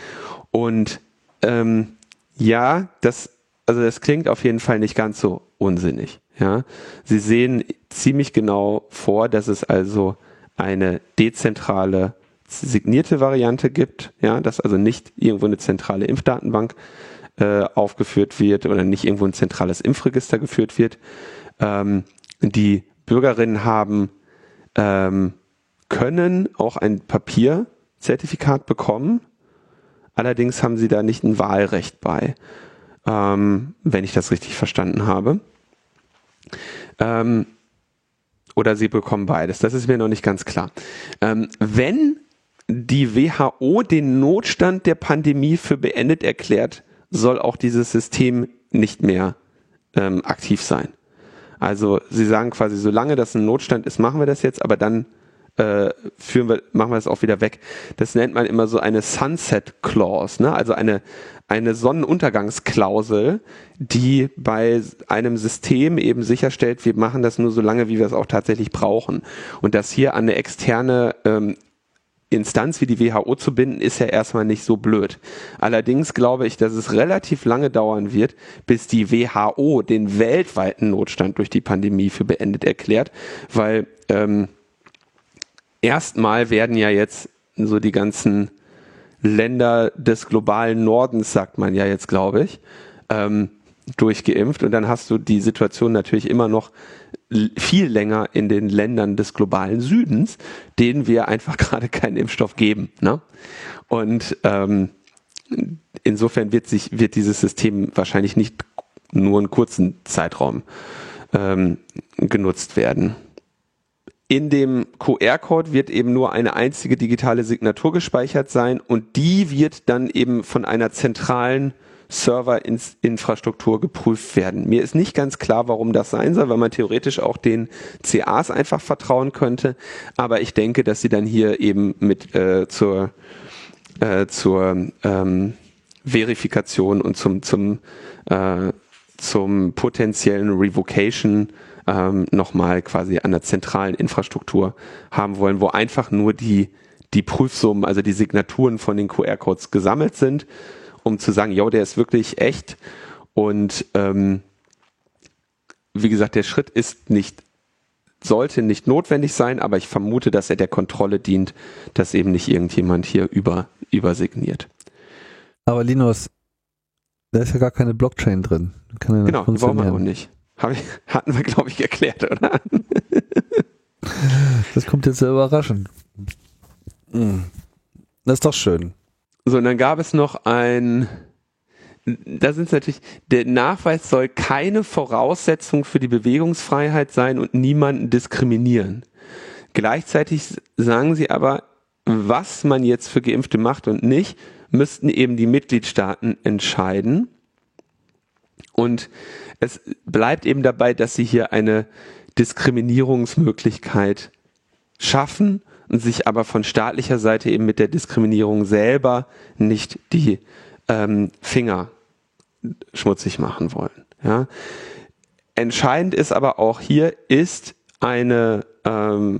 Und ähm, ja, das also das klingt auf jeden Fall nicht ganz so unsinnig. Ja, Sie sehen ziemlich genau vor, dass es also eine dezentrale signierte Variante gibt, ja, dass also nicht irgendwo eine zentrale Impfdatenbank äh, aufgeführt wird oder nicht irgendwo ein zentrales Impfregister geführt wird. Ähm, die Bürgerinnen haben ähm, können auch ein Papierzertifikat bekommen. Allerdings haben sie da nicht ein Wahlrecht bei ähm, wenn ich das richtig verstanden habe. Ähm, oder sie bekommen beides. Das ist mir noch nicht ganz klar. Ähm, wenn die WHO den Notstand der Pandemie für beendet erklärt, soll auch dieses System nicht mehr ähm, aktiv sein. Also sie sagen quasi, solange das ein Notstand ist, machen wir das jetzt, aber dann äh, führen wir, machen wir es auch wieder weg. Das nennt man immer so eine Sunset Clause, ne? also eine, eine Sonnenuntergangsklausel, die bei einem System eben sicherstellt, wir machen das nur so lange, wie wir es auch tatsächlich brauchen. Und das hier an eine externe ähm, Instanz wie die WHO zu binden, ist ja erstmal nicht so blöd. Allerdings glaube ich, dass es relativ lange dauern wird, bis die WHO den weltweiten Notstand durch die Pandemie für beendet erklärt, weil ähm, erstmal werden ja jetzt so die ganzen Länder des globalen Nordens, sagt man ja jetzt, glaube ich, ähm, durchgeimpft. Und dann hast du die Situation natürlich immer noch viel länger in den Ländern des globalen Südens, denen wir einfach gerade keinen Impfstoff geben. Ne? Und ähm, insofern wird sich wird dieses System wahrscheinlich nicht nur einen kurzen Zeitraum ähm, genutzt werden. In dem QR-Code wird eben nur eine einzige digitale Signatur gespeichert sein und die wird dann eben von einer zentralen Serverinfrastruktur geprüft werden. Mir ist nicht ganz klar, warum das sein soll, weil man theoretisch auch den CAs einfach vertrauen könnte. Aber ich denke, dass sie dann hier eben mit äh, zur, äh, zur ähm, Verifikation und zum, zum, äh, zum potenziellen Revocation ähm, nochmal quasi an der zentralen Infrastruktur haben wollen, wo einfach nur die, die Prüfsummen, also die Signaturen von den QR-Codes gesammelt sind um zu sagen, ja, der ist wirklich echt. Und ähm, wie gesagt, der Schritt ist nicht, sollte nicht notwendig sein, aber ich vermute, dass er der Kontrolle dient, dass eben nicht irgendjemand hier über, übersigniert. Aber Linus, da ist ja gar keine Blockchain drin. Kann ja genau, die brauchen wir auch nicht. Ich, hatten wir, glaube ich, erklärt, oder? das kommt jetzt sehr überraschend. Hm. Das ist doch schön. So, und dann gab es noch ein, da sind es natürlich, der Nachweis soll keine Voraussetzung für die Bewegungsfreiheit sein und niemanden diskriminieren. Gleichzeitig sagen sie aber, was man jetzt für Geimpfte macht und nicht, müssten eben die Mitgliedstaaten entscheiden. Und es bleibt eben dabei, dass sie hier eine Diskriminierungsmöglichkeit schaffen und sich aber von staatlicher Seite eben mit der Diskriminierung selber nicht die ähm, Finger schmutzig machen wollen. Ja. Entscheidend ist aber auch hier, ist eine, ähm,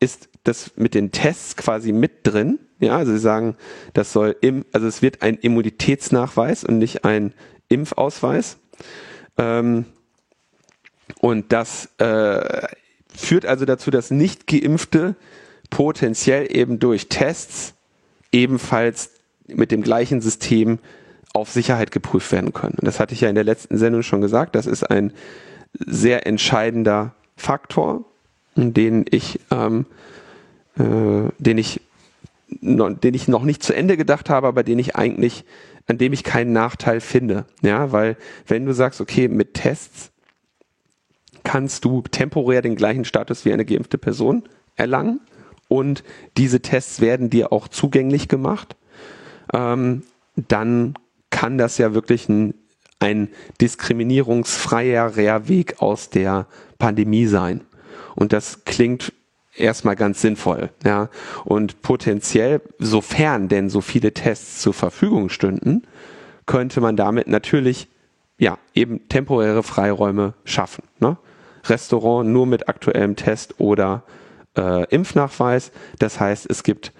ist das mit den Tests quasi mit drin. Ja, also sie sagen, das soll im, also es wird ein Immunitätsnachweis und nicht ein Impfausweis. Ähm, und das äh, führt also dazu, dass nicht geimpfte potenziell eben durch Tests ebenfalls mit dem gleichen System auf Sicherheit geprüft werden können. Und das hatte ich ja in der letzten Sendung schon gesagt. Das ist ein sehr entscheidender Faktor, den ich, ähm, äh, den ich, den ich noch nicht zu Ende gedacht habe, aber den ich eigentlich, an dem ich keinen Nachteil finde. Ja, weil wenn du sagst, okay, mit Tests kannst du temporär den gleichen Status wie eine geimpfte Person erlangen, und diese Tests werden dir auch zugänglich gemacht, ähm, dann kann das ja wirklich ein, ein diskriminierungsfreier Weg aus der Pandemie sein. Und das klingt erstmal ganz sinnvoll, ja. Und potenziell, sofern denn so viele Tests zur Verfügung stünden, könnte man damit natürlich, ja, eben temporäre Freiräume schaffen, ne? Restaurant nur mit aktuellem Test oder äh, Impfnachweis. Das heißt, es gibt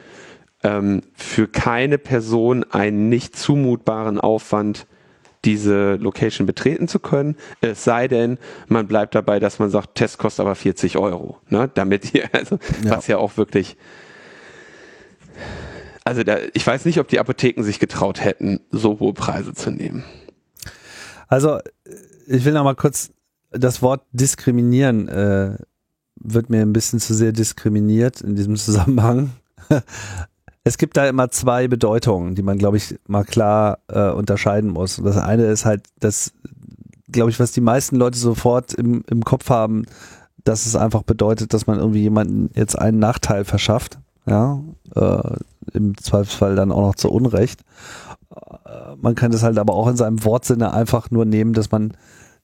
ähm, für keine Person einen nicht zumutbaren Aufwand, diese Location betreten zu können. Es sei denn, man bleibt dabei, dass man sagt, Test kostet aber 40 Euro. Ne? Damit hier, also, ja. was ja auch wirklich. Also da, ich weiß nicht, ob die Apotheken sich getraut hätten, so hohe Preise zu nehmen. Also ich will noch mal kurz das Wort diskriminieren äh, wird mir ein bisschen zu sehr diskriminiert in diesem Zusammenhang. es gibt da immer zwei Bedeutungen, die man, glaube ich, mal klar äh, unterscheiden muss. Und das eine ist halt, das, glaube ich, was die meisten Leute sofort im, im Kopf haben, dass es einfach bedeutet, dass man irgendwie jemanden jetzt einen Nachteil verschafft. Ja, äh, im Zweifelsfall dann auch noch zu Unrecht. Äh, man kann das halt aber auch in seinem Wortsinne einfach nur nehmen, dass man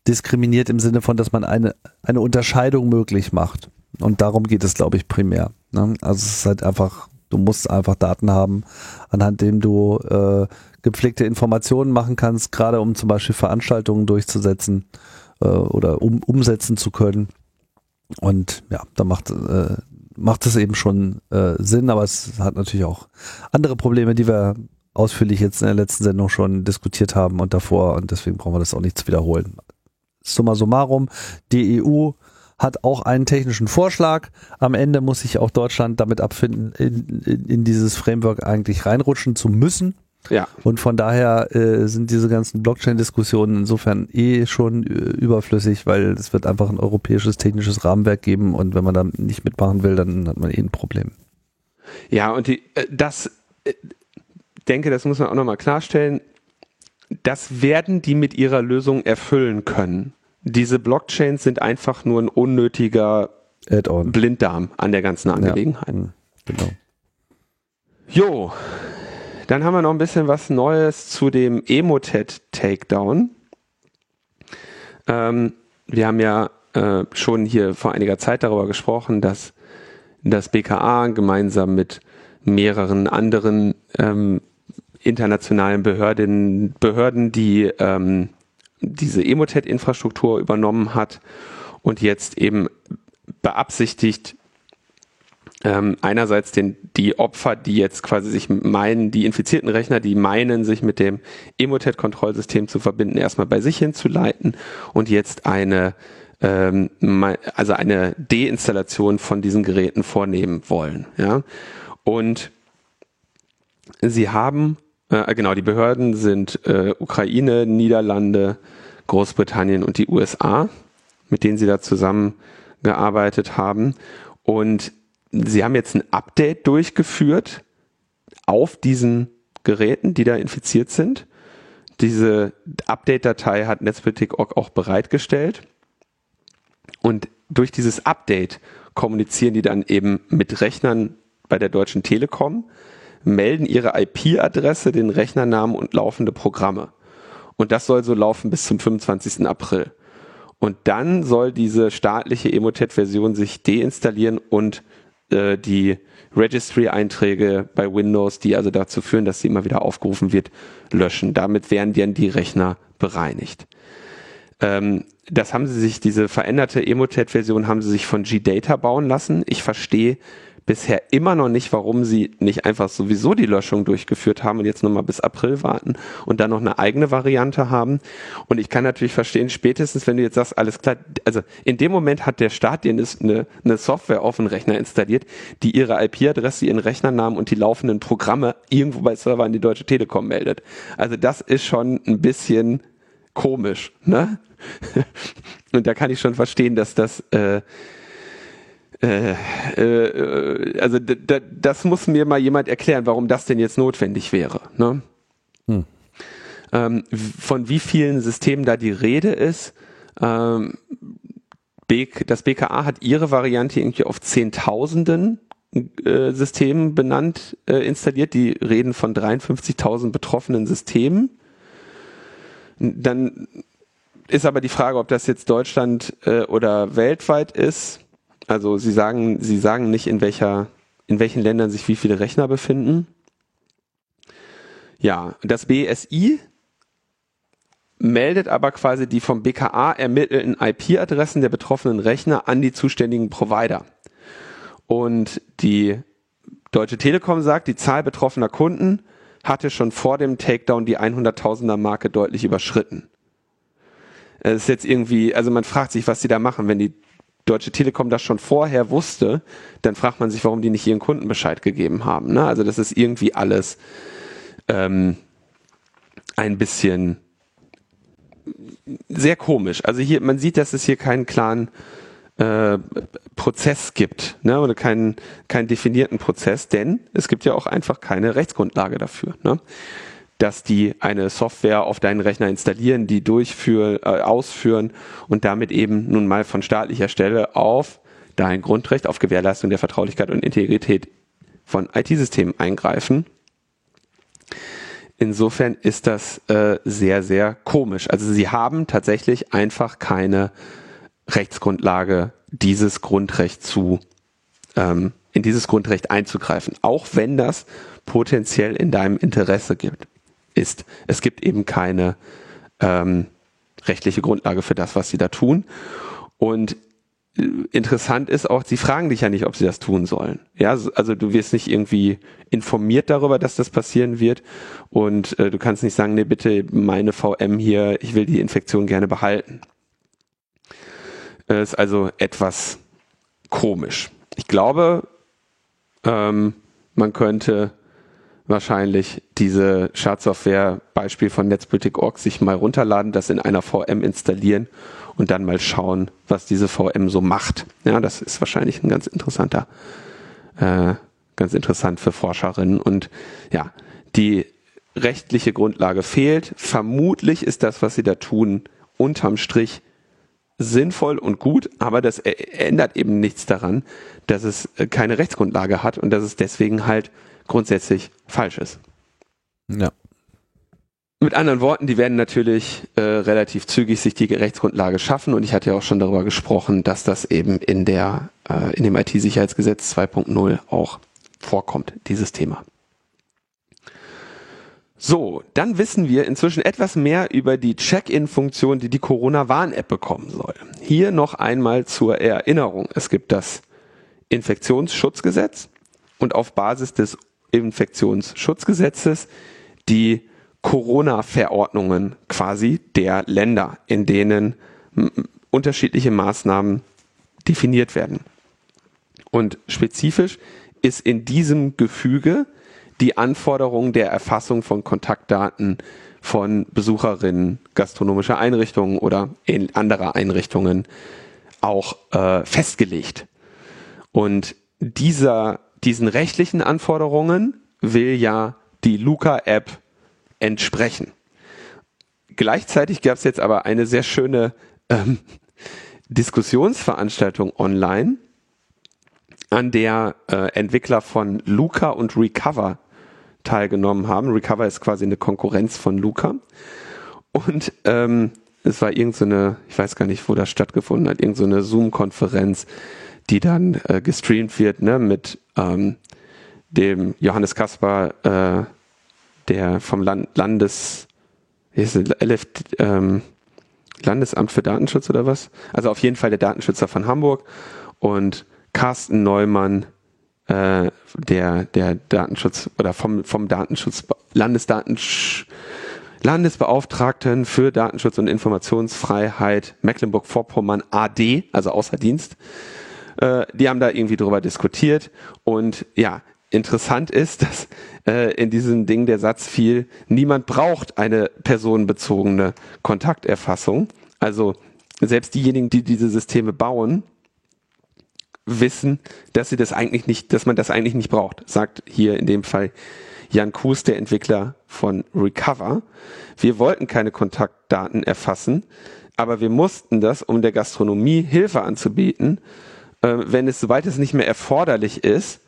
diskriminiert im Sinne von, dass man eine, eine Unterscheidung möglich macht. Und darum geht es, glaube ich, primär. Ne? Also es ist halt einfach, du musst einfach Daten haben, anhand dem du äh, gepflegte Informationen machen kannst, gerade um zum Beispiel Veranstaltungen durchzusetzen äh, oder um, umsetzen zu können. Und ja, da macht, äh, macht es eben schon äh, Sinn, aber es hat natürlich auch andere Probleme, die wir ausführlich jetzt in der letzten Sendung schon diskutiert haben und davor und deswegen brauchen wir das auch nicht zu wiederholen. Summa summarum, die EU hat auch einen technischen Vorschlag. Am Ende muss sich auch Deutschland damit abfinden, in, in, in dieses Framework eigentlich reinrutschen zu müssen. Ja. Und von daher äh, sind diese ganzen Blockchain-Diskussionen insofern eh schon äh, überflüssig, weil es wird einfach ein europäisches technisches Rahmenwerk geben und wenn man da nicht mitmachen will, dann hat man eh ein Problem. Ja, und die, äh, das, äh, denke, das muss man auch nochmal klarstellen, das werden die mit ihrer Lösung erfüllen können. Diese Blockchains sind einfach nur ein unnötiger Blinddarm an der ganzen Angelegenheit. Ja, hm, genau. Jo, dann haben wir noch ein bisschen was Neues zu dem Emotet Takedown. Ähm, wir haben ja äh, schon hier vor einiger Zeit darüber gesprochen, dass das BKA gemeinsam mit mehreren anderen ähm, internationalen Behörden, Behörden die ähm, diese Emotet-Infrastruktur übernommen hat und jetzt eben beabsichtigt, ähm, einerseits den, die Opfer, die jetzt quasi sich meinen, die infizierten Rechner, die meinen, sich mit dem Emotet-Kontrollsystem zu verbinden, erstmal bei sich hinzuleiten und jetzt eine ähm, also eine Deinstallation von diesen Geräten vornehmen wollen. Ja? Und sie haben, äh, genau, die Behörden sind äh, Ukraine, Niederlande, Großbritannien und die USA, mit denen sie da zusammengearbeitet haben. Und Sie haben jetzt ein Update durchgeführt auf diesen Geräten, die da infiziert sind. Diese Update-Datei hat Netzpolitik.org auch bereitgestellt. Und durch dieses Update kommunizieren die dann eben mit Rechnern bei der Deutschen Telekom, melden ihre IP-Adresse, den Rechnernamen und laufende Programme. Und das soll so laufen bis zum 25. April. Und dann soll diese staatliche Emotet-Version sich deinstallieren und äh, die Registry-Einträge bei Windows, die also dazu führen, dass sie immer wieder aufgerufen wird, löschen. Damit werden dann die Rechner bereinigt. Ähm, das haben sie sich, diese veränderte Emotet-Version haben sie sich von G-Data bauen lassen. Ich verstehe bisher immer noch nicht, warum sie nicht einfach sowieso die Löschung durchgeführt haben und jetzt nochmal bis April warten und dann noch eine eigene Variante haben. Und ich kann natürlich verstehen, spätestens wenn du jetzt sagst, alles klar, also in dem Moment hat der Staat dir eine, eine Software auf den Rechner installiert, die ihre IP-Adresse, ihren Rechnernamen und die laufenden Programme irgendwo bei Server an die Deutsche Telekom meldet. Also das ist schon ein bisschen komisch, ne? und da kann ich schon verstehen, dass das äh, äh, äh, also das muss mir mal jemand erklären, warum das denn jetzt notwendig wäre. Ne? Hm. Ähm, von wie vielen Systemen da die Rede ist. Ähm, das BKA hat ihre Variante irgendwie auf Zehntausenden äh, Systemen benannt, äh, installiert. Die reden von 53.000 betroffenen Systemen. Dann ist aber die Frage, ob das jetzt Deutschland äh, oder weltweit ist. Also Sie sagen, Sie sagen nicht, in welcher, in welchen Ländern sich wie viele Rechner befinden. Ja, das BSI meldet aber quasi die vom BKA ermittelten IP-Adressen der betroffenen Rechner an die zuständigen Provider. Und die Deutsche Telekom sagt, die Zahl betroffener Kunden hatte schon vor dem Takedown die 100.000er Marke deutlich überschritten. Es ist jetzt irgendwie, also man fragt sich, was sie da machen, wenn die Deutsche Telekom das schon vorher wusste, dann fragt man sich, warum die nicht ihren Kunden Bescheid gegeben haben. Ne? Also das ist irgendwie alles ähm, ein bisschen sehr komisch. Also hier, man sieht, dass es hier keinen klaren äh, Prozess gibt, ne? oder keinen, keinen definierten Prozess, denn es gibt ja auch einfach keine Rechtsgrundlage dafür. Ne? Dass die eine Software auf deinen Rechner installieren, die durchführen, äh, ausführen und damit eben nun mal von staatlicher Stelle auf dein Grundrecht auf Gewährleistung der Vertraulichkeit und Integrität von IT-Systemen eingreifen. Insofern ist das äh, sehr, sehr komisch. Also sie haben tatsächlich einfach keine Rechtsgrundlage, dieses Grundrecht zu ähm, in dieses Grundrecht einzugreifen, auch wenn das potenziell in deinem Interesse gibt, ist. Es gibt eben keine ähm, rechtliche Grundlage für das, was sie da tun. Und äh, interessant ist auch, sie fragen dich ja nicht, ob sie das tun sollen. Ja, also du wirst nicht irgendwie informiert darüber, dass das passieren wird und äh, du kannst nicht sagen, nee, bitte meine VM hier, ich will die Infektion gerne behalten. Ist also etwas komisch. Ich glaube, ähm, man könnte wahrscheinlich diese Schadsoftware Beispiel von Netzpolitik.org sich mal runterladen, das in einer VM installieren und dann mal schauen, was diese VM so macht. Ja, das ist wahrscheinlich ein ganz interessanter, äh, ganz interessant für Forscherinnen und ja, die rechtliche Grundlage fehlt. Vermutlich ist das, was sie da tun, unterm Strich sinnvoll und gut, aber das ändert eben nichts daran, dass es äh, keine Rechtsgrundlage hat und dass es deswegen halt grundsätzlich falsch ist. Ja. Mit anderen Worten, die werden natürlich äh, relativ zügig sich die Rechtsgrundlage schaffen und ich hatte ja auch schon darüber gesprochen, dass das eben in der äh, in dem IT-Sicherheitsgesetz 2.0 auch vorkommt, dieses Thema. So, dann wissen wir inzwischen etwas mehr über die Check-in-Funktion, die die Corona-Warn-App bekommen soll. Hier noch einmal zur Erinnerung. Es gibt das Infektionsschutzgesetz und auf Basis des Infektionsschutzgesetzes die Corona-Verordnungen quasi der Länder, in denen unterschiedliche Maßnahmen definiert werden. Und spezifisch ist in diesem Gefüge die Anforderung der Erfassung von Kontaktdaten von Besucherinnen gastronomischer Einrichtungen oder anderer Einrichtungen auch äh, festgelegt. Und dieser, diesen rechtlichen Anforderungen will ja die Luca-App entsprechen. Gleichzeitig gab es jetzt aber eine sehr schöne ähm, Diskussionsveranstaltung online, an der äh, Entwickler von Luca und Recover teilgenommen haben. Recover ist quasi eine Konkurrenz von Luca. Und ähm, es war irgendeine, so ich weiß gar nicht, wo das stattgefunden hat, irgendeine so Zoom-Konferenz, die dann äh, gestreamt wird, ne, mit ähm, dem Johannes Kaspar, äh, der vom Land Landes, LF, ähm, Landesamt für Datenschutz oder was? Also auf jeden Fall der Datenschützer von Hamburg und Carsten Neumann, äh, der, der Datenschutz oder vom, vom Datenschutz, Landesdatensch Landesbeauftragten für Datenschutz und Informationsfreiheit Mecklenburg-Vorpommern AD, also außer Dienst. Äh, die haben da irgendwie drüber diskutiert und ja, interessant ist, dass äh, in diesem Ding der Satz fiel, niemand braucht eine personenbezogene Kontakterfassung. Also selbst diejenigen, die diese Systeme bauen, wissen, dass sie das eigentlich nicht, dass man das eigentlich nicht braucht, sagt hier in dem Fall Jan Kuhs, der Entwickler von Recover. Wir wollten keine Kontaktdaten erfassen, aber wir mussten das, um der Gastronomie Hilfe anzubieten, wenn es, soweit es nicht mehr erforderlich ist,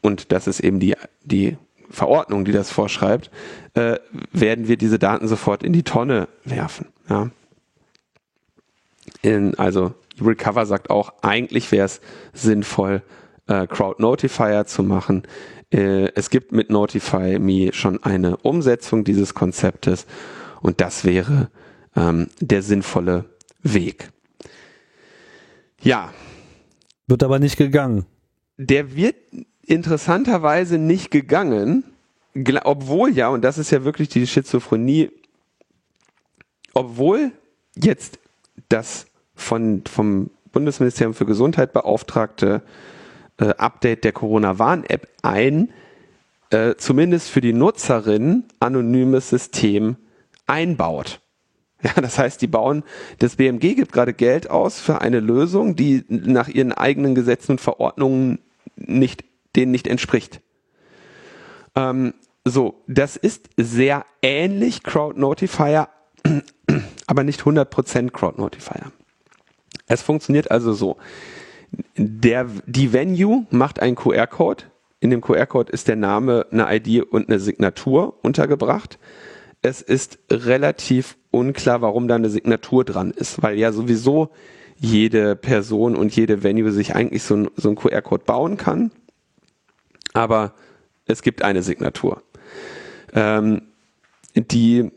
und das ist eben die, die Verordnung, die das vorschreibt, äh, werden wir diese Daten sofort in die Tonne werfen. Ja. In, also Recover sagt auch, eigentlich wäre es sinnvoll, äh, Crowd Notifier zu machen. Äh, es gibt mit Notify Me schon eine Umsetzung dieses Konzeptes und das wäre ähm, der sinnvolle Weg. Ja. Wird aber nicht gegangen. Der wird interessanterweise nicht gegangen, obwohl ja, und das ist ja wirklich die Schizophrenie, obwohl jetzt das von, vom Bundesministerium für Gesundheit beauftragte äh, Update der Corona-Warn-App ein, äh, zumindest für die Nutzerin anonymes System einbaut. Ja, das heißt, die bauen, das BMG gibt gerade Geld aus für eine Lösung, die nach ihren eigenen Gesetzen und Verordnungen nicht, denen nicht entspricht. Ähm, so, das ist sehr ähnlich Crowd Notifier, aber nicht 100% Crowd Notifier. Es funktioniert also so. Der, die Venue macht einen QR-Code. In dem QR-Code ist der Name, eine ID und eine Signatur untergebracht. Es ist relativ unklar, warum da eine Signatur dran ist, weil ja sowieso jede Person und jede Venue sich eigentlich so, ein, so einen QR-Code bauen kann Aber es gibt eine Signatur. Ähm, die,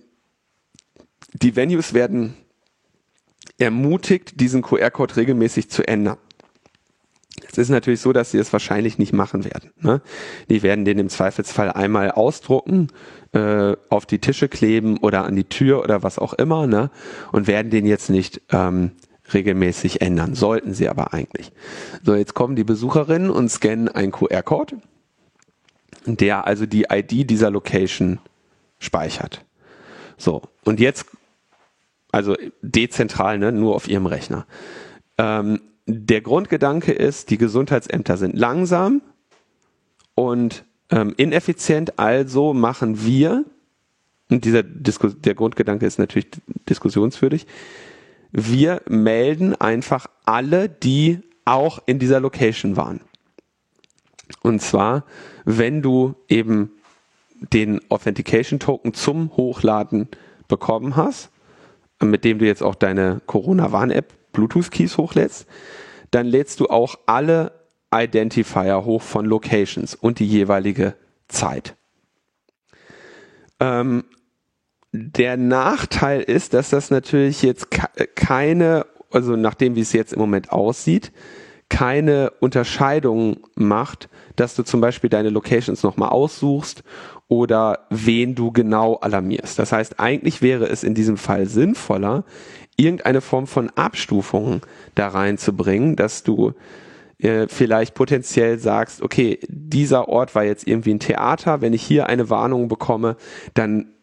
die Venues werden ermutigt, diesen QR-Code regelmäßig zu ändern. Es ist natürlich so, dass sie es wahrscheinlich nicht machen werden. Ne? Die werden den im Zweifelsfall einmal ausdrucken, äh, auf die Tische kleben oder an die Tür oder was auch immer ne? und werden den jetzt nicht ähm, regelmäßig ändern. Sollten sie aber eigentlich. So, jetzt kommen die Besucherinnen und scannen einen QR-Code, der also die ID dieser Location speichert. So, und jetzt, also dezentral, ne, nur auf ihrem Rechner. Ähm, der Grundgedanke ist, die Gesundheitsämter sind langsam und ähm, ineffizient, also machen wir, und dieser Diskus der Grundgedanke ist natürlich diskussionswürdig, wir melden einfach alle, die auch in dieser Location waren. Und zwar, wenn du eben den Authentication Token zum Hochladen bekommen hast, mit dem du jetzt auch deine Corona-Warn-App Bluetooth Keys hochlädst, dann lädst du auch alle Identifier hoch von Locations und die jeweilige Zeit. Ähm, der Nachteil ist, dass das natürlich jetzt keine, also nachdem wie es jetzt im Moment aussieht, keine Unterscheidung macht, dass du zum Beispiel deine Locations nochmal aussuchst oder wen du genau alarmierst. Das heißt, eigentlich wäre es in diesem Fall sinnvoller, irgendeine Form von Abstufung da reinzubringen, dass du äh, vielleicht potenziell sagst, okay, dieser Ort war jetzt irgendwie ein Theater, wenn ich hier eine Warnung bekomme, dann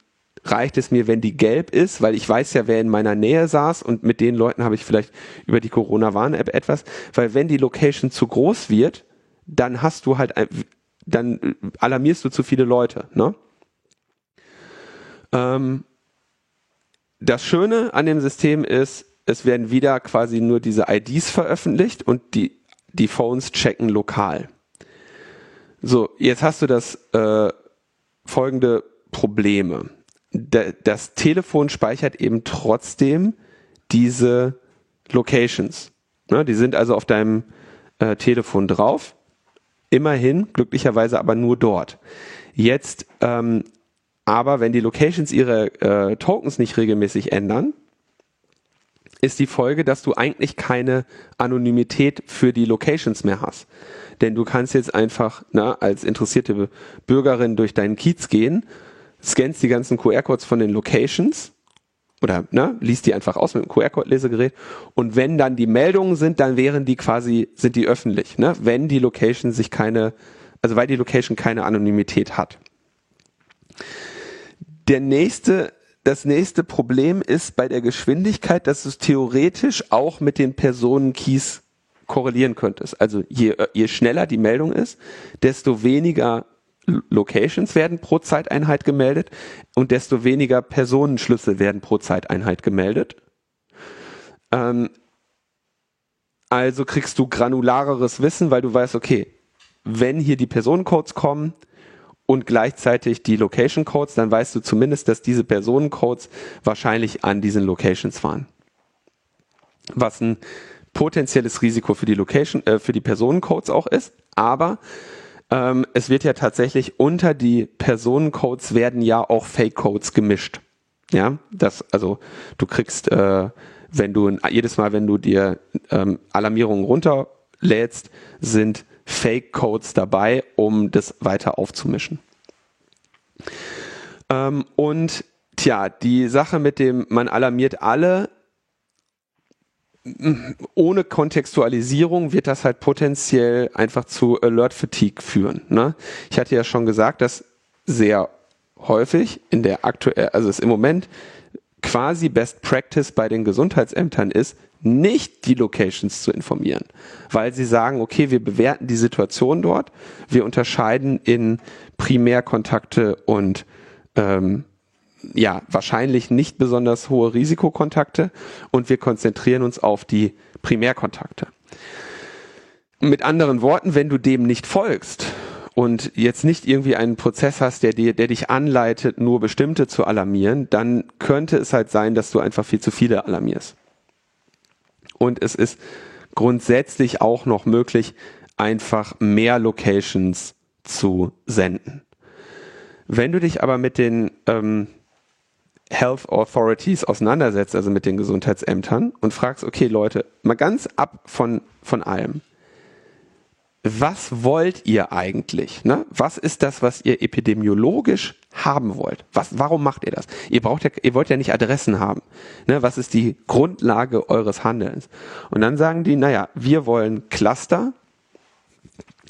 reicht es mir, wenn die gelb ist, weil ich weiß ja, wer in meiner Nähe saß und mit den Leuten habe ich vielleicht über die Corona-Warn-App etwas, weil wenn die Location zu groß wird, dann hast du halt, dann alarmierst du zu viele Leute. Ne? Ähm, das Schöne an dem System ist, es werden wieder quasi nur diese IDs veröffentlicht und die, die Phones checken lokal. So, jetzt hast du das äh, folgende Probleme. Da, das Telefon speichert eben trotzdem diese Locations. Ne, die sind also auf deinem äh, Telefon drauf. Immerhin, glücklicherweise aber nur dort. Jetzt ähm, aber wenn die Locations ihre äh, Tokens nicht regelmäßig ändern, ist die Folge, dass du eigentlich keine Anonymität für die Locations mehr hast. Denn du kannst jetzt einfach na, ne, als interessierte Bürgerin durch deinen Kiez gehen, scannst die ganzen QR-Codes von den Locations oder ne, liest die einfach aus mit dem QR-Code-Lesegerät und wenn dann die Meldungen sind, dann wären die quasi, sind die öffentlich, ne? wenn die Location sich keine, also weil die Location keine Anonymität hat. Der nächste, das nächste Problem ist bei der Geschwindigkeit, dass du es theoretisch auch mit den Personenkeys korrelieren könntest. Also je, je schneller die Meldung ist, desto weniger Locations werden pro Zeiteinheit gemeldet und desto weniger Personenschlüssel werden pro Zeiteinheit gemeldet. Ähm, also kriegst du granulareres Wissen, weil du weißt, okay, wenn hier die Personencodes kommen, und gleichzeitig die Location Codes, dann weißt du zumindest, dass diese Personencodes wahrscheinlich an diesen Locations waren. Was ein potenzielles Risiko für die Location, äh, für die Personencodes auch ist, aber ähm, es wird ja tatsächlich unter die Personencodes werden ja auch Fake Codes gemischt. Ja, das also du kriegst, äh, wenn du jedes Mal, wenn du dir ähm, Alarmierungen runterlädst, sind Fake-Codes dabei, um das weiter aufzumischen. Ähm, und tja, die Sache mit dem, man alarmiert alle, ohne Kontextualisierung wird das halt potenziell einfach zu Alert Fatigue führen. Ne? Ich hatte ja schon gesagt, dass sehr häufig in der aktuell, also es im Moment quasi Best Practice bei den Gesundheitsämtern ist, nicht die Locations zu informieren, weil sie sagen, okay, wir bewerten die Situation dort, wir unterscheiden in Primärkontakte und ähm, ja, wahrscheinlich nicht besonders hohe Risikokontakte und wir konzentrieren uns auf die Primärkontakte. Mit anderen Worten, wenn du dem nicht folgst und jetzt nicht irgendwie einen Prozess hast, der, dir, der dich anleitet, nur bestimmte zu alarmieren, dann könnte es halt sein, dass du einfach viel zu viele alarmierst. Und es ist grundsätzlich auch noch möglich, einfach mehr Locations zu senden. Wenn du dich aber mit den ähm, Health Authorities auseinandersetzt, also mit den Gesundheitsämtern und fragst, okay Leute, mal ganz ab von, von allem. Was wollt ihr eigentlich? Ne? Was ist das, was ihr epidemiologisch haben wollt? Was, warum macht ihr das? Ihr braucht ja, ihr wollt ja nicht Adressen haben. Ne? Was ist die Grundlage eures Handelns? Und dann sagen die, naja, wir wollen Cluster,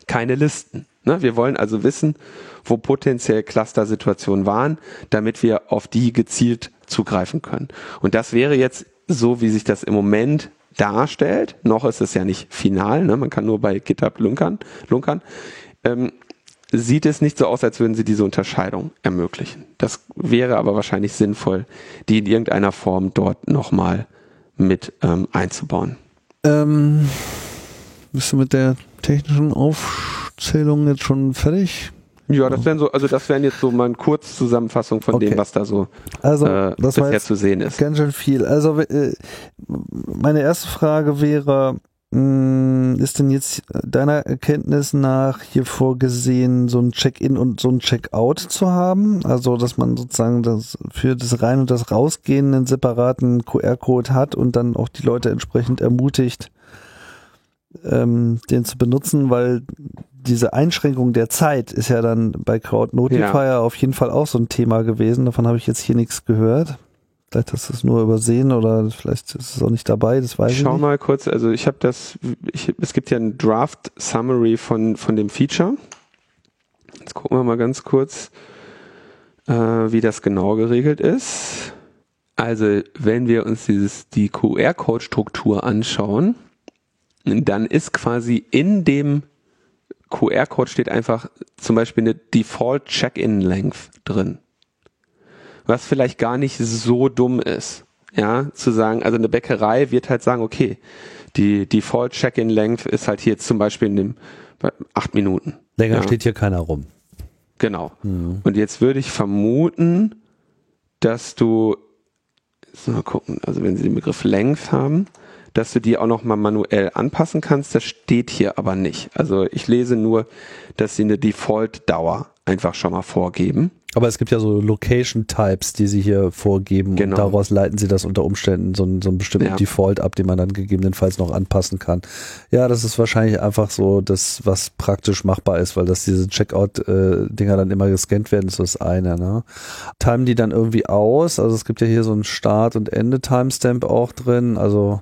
keine Listen. Ne? Wir wollen also wissen, wo potenziell Cluster-Situationen waren, damit wir auf die gezielt zugreifen können. Und das wäre jetzt so, wie sich das im Moment darstellt. Noch ist es ja nicht final, ne? man kann nur bei GitHub lunkern. lunkern. Ähm, sieht es nicht so aus, als würden sie diese Unterscheidung ermöglichen. Das wäre aber wahrscheinlich sinnvoll, die in irgendeiner Form dort nochmal mit ähm, einzubauen. Ähm, bist du mit der technischen Aufzählung jetzt schon fertig? Ja, das wären so, also das wären jetzt so mal eine Kurzzusammenfassung von okay. dem, was da so also, äh, bisher zu sehen ist. Ganz schön viel. Also äh, meine erste Frage wäre, mh, hm, ist denn jetzt deiner Erkenntnis nach hier vorgesehen, so ein Check-in und so ein Check-out zu haben? Also, dass man sozusagen das für das Rein- und das Rausgehen einen separaten QR-Code hat und dann auch die Leute entsprechend ermutigt, ähm, den zu benutzen, weil diese Einschränkung der Zeit ist ja dann bei Crowd Notifier ja. auf jeden Fall auch so ein Thema gewesen. Davon habe ich jetzt hier nichts gehört. Vielleicht hast du es nur übersehen oder vielleicht ist es auch nicht dabei, das weiß ich Schau nicht. mal kurz, also ich habe das, ich, es gibt ja ein Draft Summary von, von dem Feature. Jetzt gucken wir mal ganz kurz, äh, wie das genau geregelt ist. Also, wenn wir uns dieses, die QR-Code-Struktur anschauen, dann ist quasi in dem QR-Code steht einfach zum Beispiel eine Default Check-in-Length drin. Was vielleicht gar nicht so dumm ist. Ja, zu sagen, also eine Bäckerei wird halt sagen, okay, die Default Check-in-Length ist halt hier zum Beispiel in dem acht Minuten. Länger ja. steht hier keiner rum. Genau. Mhm. Und jetzt würde ich vermuten, dass du, mal gucken, also wenn Sie den Begriff Length haben, dass du die auch nochmal manuell anpassen kannst. Das steht hier aber nicht. Also ich lese nur, dass sie eine Default-Dauer einfach schon mal vorgeben. Aber es gibt ja so Location Types, die sie hier vorgeben genau. und daraus leiten sie das unter Umständen so, einen, so einen bestimmten ja. Default ab, den man dann gegebenenfalls noch anpassen kann. Ja, das ist wahrscheinlich einfach so das, was praktisch machbar ist, weil das diese Checkout-Dinger dann immer gescannt werden, ist das eine. Ne? Timen die dann irgendwie aus? Also es gibt ja hier so einen Start- und Ende-Timestamp auch drin. Also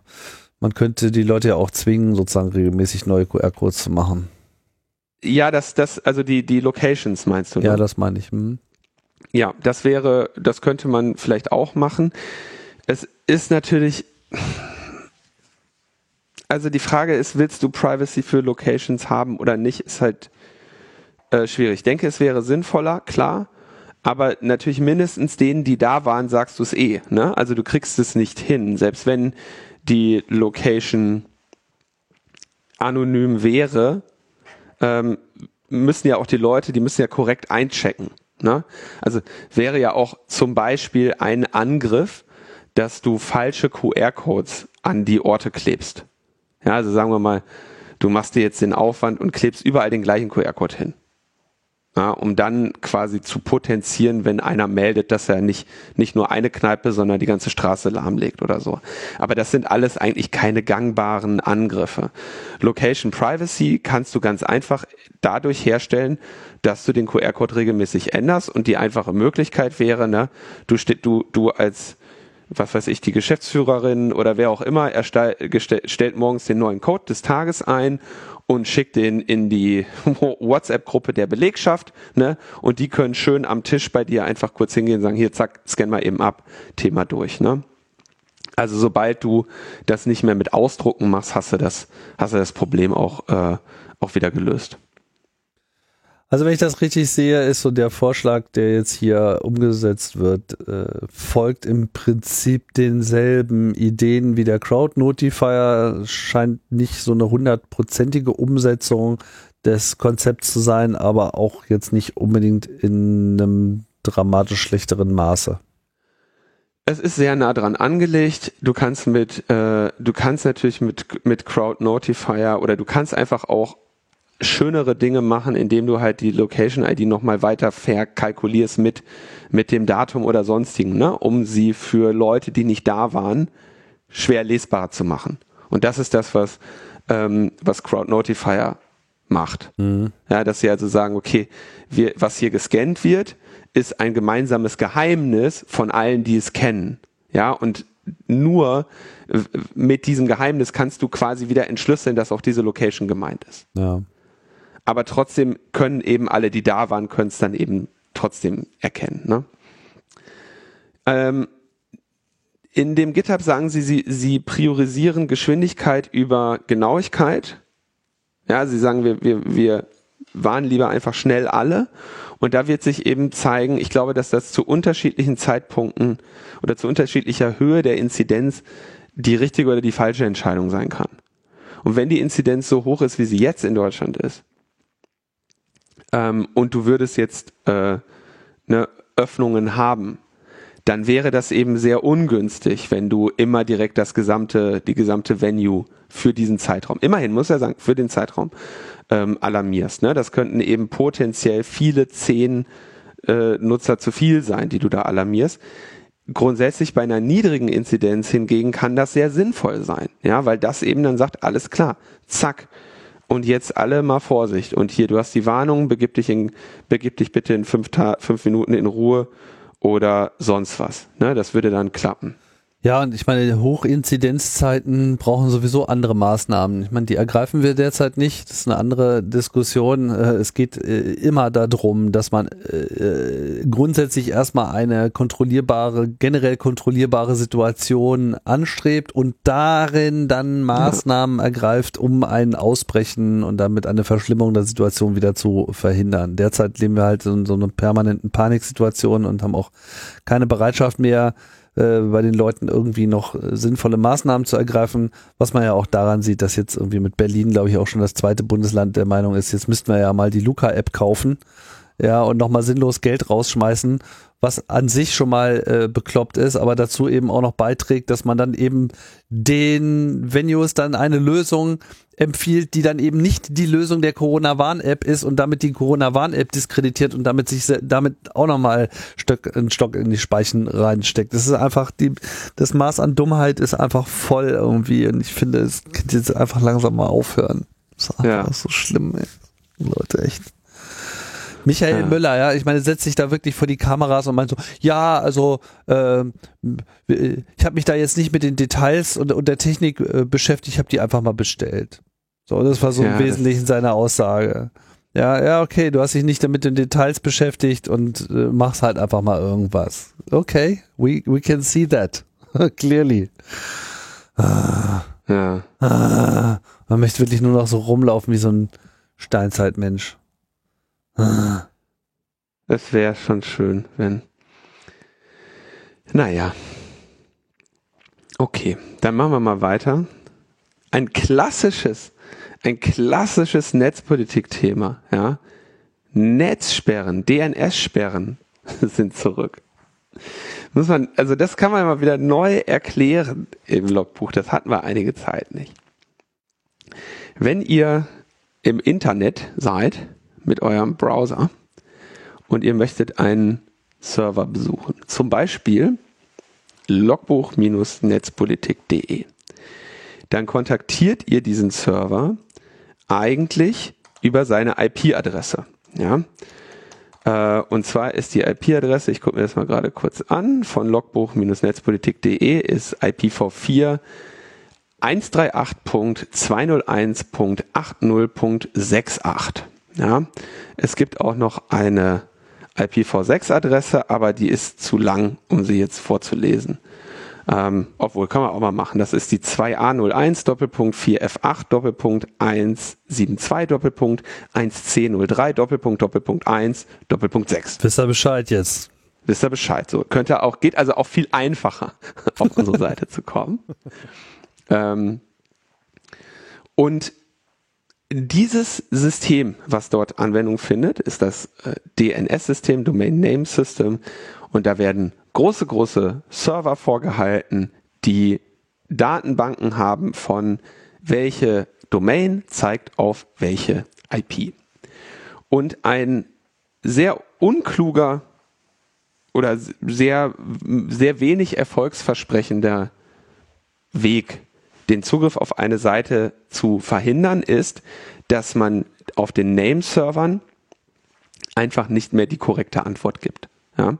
man könnte die Leute ja auch zwingen, sozusagen regelmäßig neue QR-Codes zu machen. Ja, das, das, also die, die Locations meinst du? Ne? Ja, das meine ich. Hm. Ja, das wäre, das könnte man vielleicht auch machen. Es ist natürlich, also die Frage ist, willst du Privacy für Locations haben oder nicht, ist halt äh, schwierig. Ich denke, es wäre sinnvoller, klar, aber natürlich mindestens denen, die da waren, sagst du es eh. Ne? Also du kriegst es nicht hin, selbst wenn die Location anonym wäre, ähm, müssen ja auch die Leute, die müssen ja korrekt einchecken. Ne? Also wäre ja auch zum Beispiel ein Angriff, dass du falsche QR-Codes an die Orte klebst. Ja, also sagen wir mal, du machst dir jetzt den Aufwand und klebst überall den gleichen QR-Code hin ja, um dann quasi zu potenzieren, wenn einer meldet, dass er nicht, nicht nur eine Kneipe, sondern die ganze Straße lahmlegt oder so. Aber das sind alles eigentlich keine gangbaren Angriffe. Location Privacy kannst du ganz einfach dadurch herstellen, dass du den QR-Code regelmäßig änderst und die einfache Möglichkeit wäre, ne, du, du, du als was weiß ich, die Geschäftsführerin oder wer auch immer, er stellt morgens den neuen Code des Tages ein und schickt den in die WhatsApp-Gruppe der Belegschaft, ne? Und die können schön am Tisch bei dir einfach kurz hingehen und sagen, hier, zack, scan mal eben ab, Thema durch, ne? Also sobald du das nicht mehr mit Ausdrucken machst, hast du das, hast du das Problem auch, äh, auch wieder gelöst. Also wenn ich das richtig sehe, ist so der Vorschlag, der jetzt hier umgesetzt wird, äh, folgt im Prinzip denselben Ideen wie der Crowd Notifier, scheint nicht so eine hundertprozentige Umsetzung des Konzepts zu sein, aber auch jetzt nicht unbedingt in einem dramatisch schlechteren Maße. Es ist sehr nah dran angelegt. Du kannst mit, äh, du kannst natürlich mit mit Crowd Notifier oder du kannst einfach auch schönere Dinge machen, indem du halt die Location-ID nochmal weiter verkalkulierst mit, mit dem Datum oder sonstigen, ne? um sie für Leute, die nicht da waren, schwer lesbar zu machen. Und das ist das, was, ähm, was Crowd Notifier macht. Mhm. Ja, dass sie also sagen, okay, wir, was hier gescannt wird, ist ein gemeinsames Geheimnis von allen, die es kennen. Ja, und nur mit diesem Geheimnis kannst du quasi wieder entschlüsseln, dass auch diese Location gemeint ist. Ja. Aber trotzdem können eben alle, die da waren, können es dann eben trotzdem erkennen. Ne? Ähm, in dem GitHub sagen sie, sie, sie priorisieren Geschwindigkeit über Genauigkeit. Ja, sie sagen, wir, wir, wir waren lieber einfach schnell alle. Und da wird sich eben zeigen, ich glaube, dass das zu unterschiedlichen Zeitpunkten oder zu unterschiedlicher Höhe der Inzidenz die richtige oder die falsche Entscheidung sein kann. Und wenn die Inzidenz so hoch ist, wie sie jetzt in Deutschland ist, ähm, und du würdest jetzt äh, ne, Öffnungen haben, dann wäre das eben sehr ungünstig, wenn du immer direkt das gesamte, die gesamte Venue für diesen Zeitraum, immerhin muss er sagen, für den Zeitraum ähm, alarmierst. Ne? Das könnten eben potenziell viele zehn äh, Nutzer zu viel sein, die du da alarmierst. Grundsätzlich bei einer niedrigen Inzidenz hingegen kann das sehr sinnvoll sein, ja, weil das eben dann sagt, alles klar, zack, und jetzt alle mal Vorsicht. Und hier, du hast die Warnung, begib dich, in, begib dich bitte in fünf, fünf Minuten in Ruhe oder sonst was. Ne? Das würde dann klappen. Ja, und ich meine, Hochinzidenzzeiten brauchen sowieso andere Maßnahmen. Ich meine, die ergreifen wir derzeit nicht. Das ist eine andere Diskussion. Äh, es geht äh, immer darum, dass man äh, grundsätzlich erstmal eine kontrollierbare, generell kontrollierbare Situation anstrebt und darin dann Maßnahmen ergreift, um ein Ausbrechen und damit eine Verschlimmung der Situation wieder zu verhindern. Derzeit leben wir halt in so einer permanenten Paniksituation und haben auch keine Bereitschaft mehr, äh, bei den Leuten irgendwie noch äh, sinnvolle Maßnahmen zu ergreifen, was man ja auch daran sieht, dass jetzt irgendwie mit Berlin, glaube ich, auch schon das zweite Bundesland der Meinung ist, jetzt müssten wir ja mal die Luca-App kaufen, ja, und nochmal sinnlos Geld rausschmeißen, was an sich schon mal äh, bekloppt ist, aber dazu eben auch noch beiträgt, dass man dann eben den Venues dann eine Lösung empfiehlt, die dann eben nicht die Lösung der Corona-Warn-App ist und damit die Corona-Warn-App diskreditiert und damit sich damit auch nochmal Stock, einen Stock in die Speichen reinsteckt. Das ist einfach die, das Maß an Dummheit ist einfach voll irgendwie und ich finde, es könnte jetzt einfach langsam mal aufhören. Das ist einfach ja. so schlimm, ey. Leute, echt. Michael ja. Müller, ja, ich meine, setzt sich da wirklich vor die Kameras und meint so, ja, also äh, ich habe mich da jetzt nicht mit den Details und, und der Technik äh, beschäftigt, ich habe die einfach mal bestellt. So, das war so ja, im Wesentlichen seine Aussage. Ja, ja, okay, du hast dich nicht damit den Details beschäftigt und äh, machst halt einfach mal irgendwas. Okay, we, we can see that. Clearly. Ah, ja. Ah, man möchte wirklich nur noch so rumlaufen wie so ein Steinzeitmensch. Es wäre schon schön, wenn. Naja. Okay, dann machen wir mal weiter. Ein klassisches, ein klassisches Netzpolitik-Thema, ja. Netzsperren, DNS-Sperren sind zurück. Muss man, also das kann man mal wieder neu erklären im Logbuch. Das hatten wir einige Zeit nicht. Wenn ihr im Internet seid, mit eurem Browser und ihr möchtet einen Server besuchen. Zum Beispiel logbuch-netzpolitik.de. Dann kontaktiert ihr diesen Server eigentlich über seine IP-Adresse. Ja? Äh, und zwar ist die IP-Adresse, ich gucke mir das mal gerade kurz an, von logbuch-netzpolitik.de ist IPv4 138.201.80.68. Ja, es gibt auch noch eine IPv6-Adresse, aber die ist zu lang, um sie jetzt vorzulesen. Ähm, obwohl, kann man auch mal machen. Das ist die 2A01 Doppelpunkt 4F8 Doppelpunkt 172 Doppelpunkt 1C03 Doppelpunkt Doppelpunkt 1 Doppelpunkt 6. Wisst ihr Bescheid jetzt? Wisst ihr Bescheid. So, könnte auch, geht also auch viel einfacher, auf unsere Seite zu kommen. Ähm, und dieses System, was dort Anwendung findet, ist das äh, DNS-System, Domain Name System. Und da werden große, große Server vorgehalten, die Datenbanken haben von welche Domain zeigt auf welche IP. Und ein sehr unkluger oder sehr, sehr wenig erfolgsversprechender Weg, den Zugriff auf eine Seite zu verhindern, ist, dass man auf den Name-Servern einfach nicht mehr die korrekte Antwort gibt. Ja,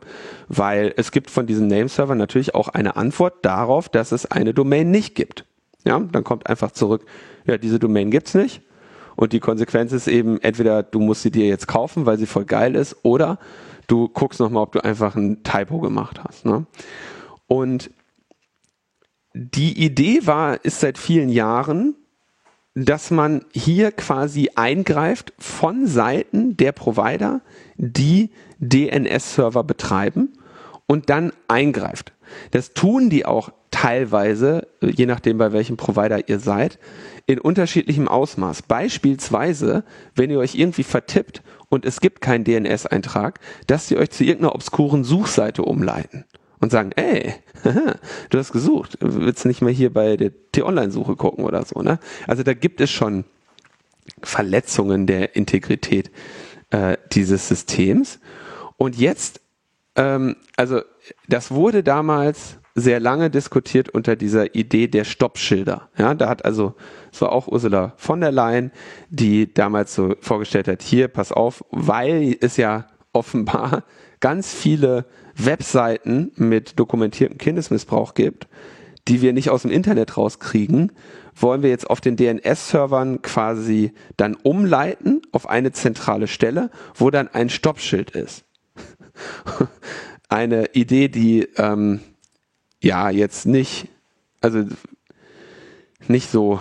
weil es gibt von diesen Name-Servern natürlich auch eine Antwort darauf, dass es eine Domain nicht gibt. Ja, dann kommt einfach zurück, ja, diese Domain gibt's nicht. Und die Konsequenz ist eben, entweder du musst sie dir jetzt kaufen, weil sie voll geil ist, oder du guckst nochmal, ob du einfach ein Typo gemacht hast. Ne? Und die Idee war, ist seit vielen Jahren, dass man hier quasi eingreift von Seiten der Provider, die DNS-Server betreiben und dann eingreift. Das tun die auch teilweise, je nachdem bei welchem Provider ihr seid, in unterschiedlichem Ausmaß. Beispielsweise, wenn ihr euch irgendwie vertippt und es gibt keinen DNS-Eintrag, dass sie euch zu irgendeiner obskuren Suchseite umleiten und sagen, ey, du hast gesucht, willst nicht mehr hier bei der T-Online-Suche gucken oder so, ne? Also da gibt es schon Verletzungen der Integrität äh, dieses Systems. Und jetzt, ähm, also das wurde damals sehr lange diskutiert unter dieser Idee der Stoppschilder. Ja, da hat also, es war auch Ursula von der Leyen, die damals so vorgestellt hat, hier, pass auf, weil es ja offenbar ganz viele Webseiten mit dokumentiertem Kindesmissbrauch gibt, die wir nicht aus dem Internet rauskriegen, wollen wir jetzt auf den DNS-Servern quasi dann umleiten auf eine zentrale Stelle, wo dann ein Stoppschild ist. eine Idee, die ähm, ja jetzt nicht, also nicht so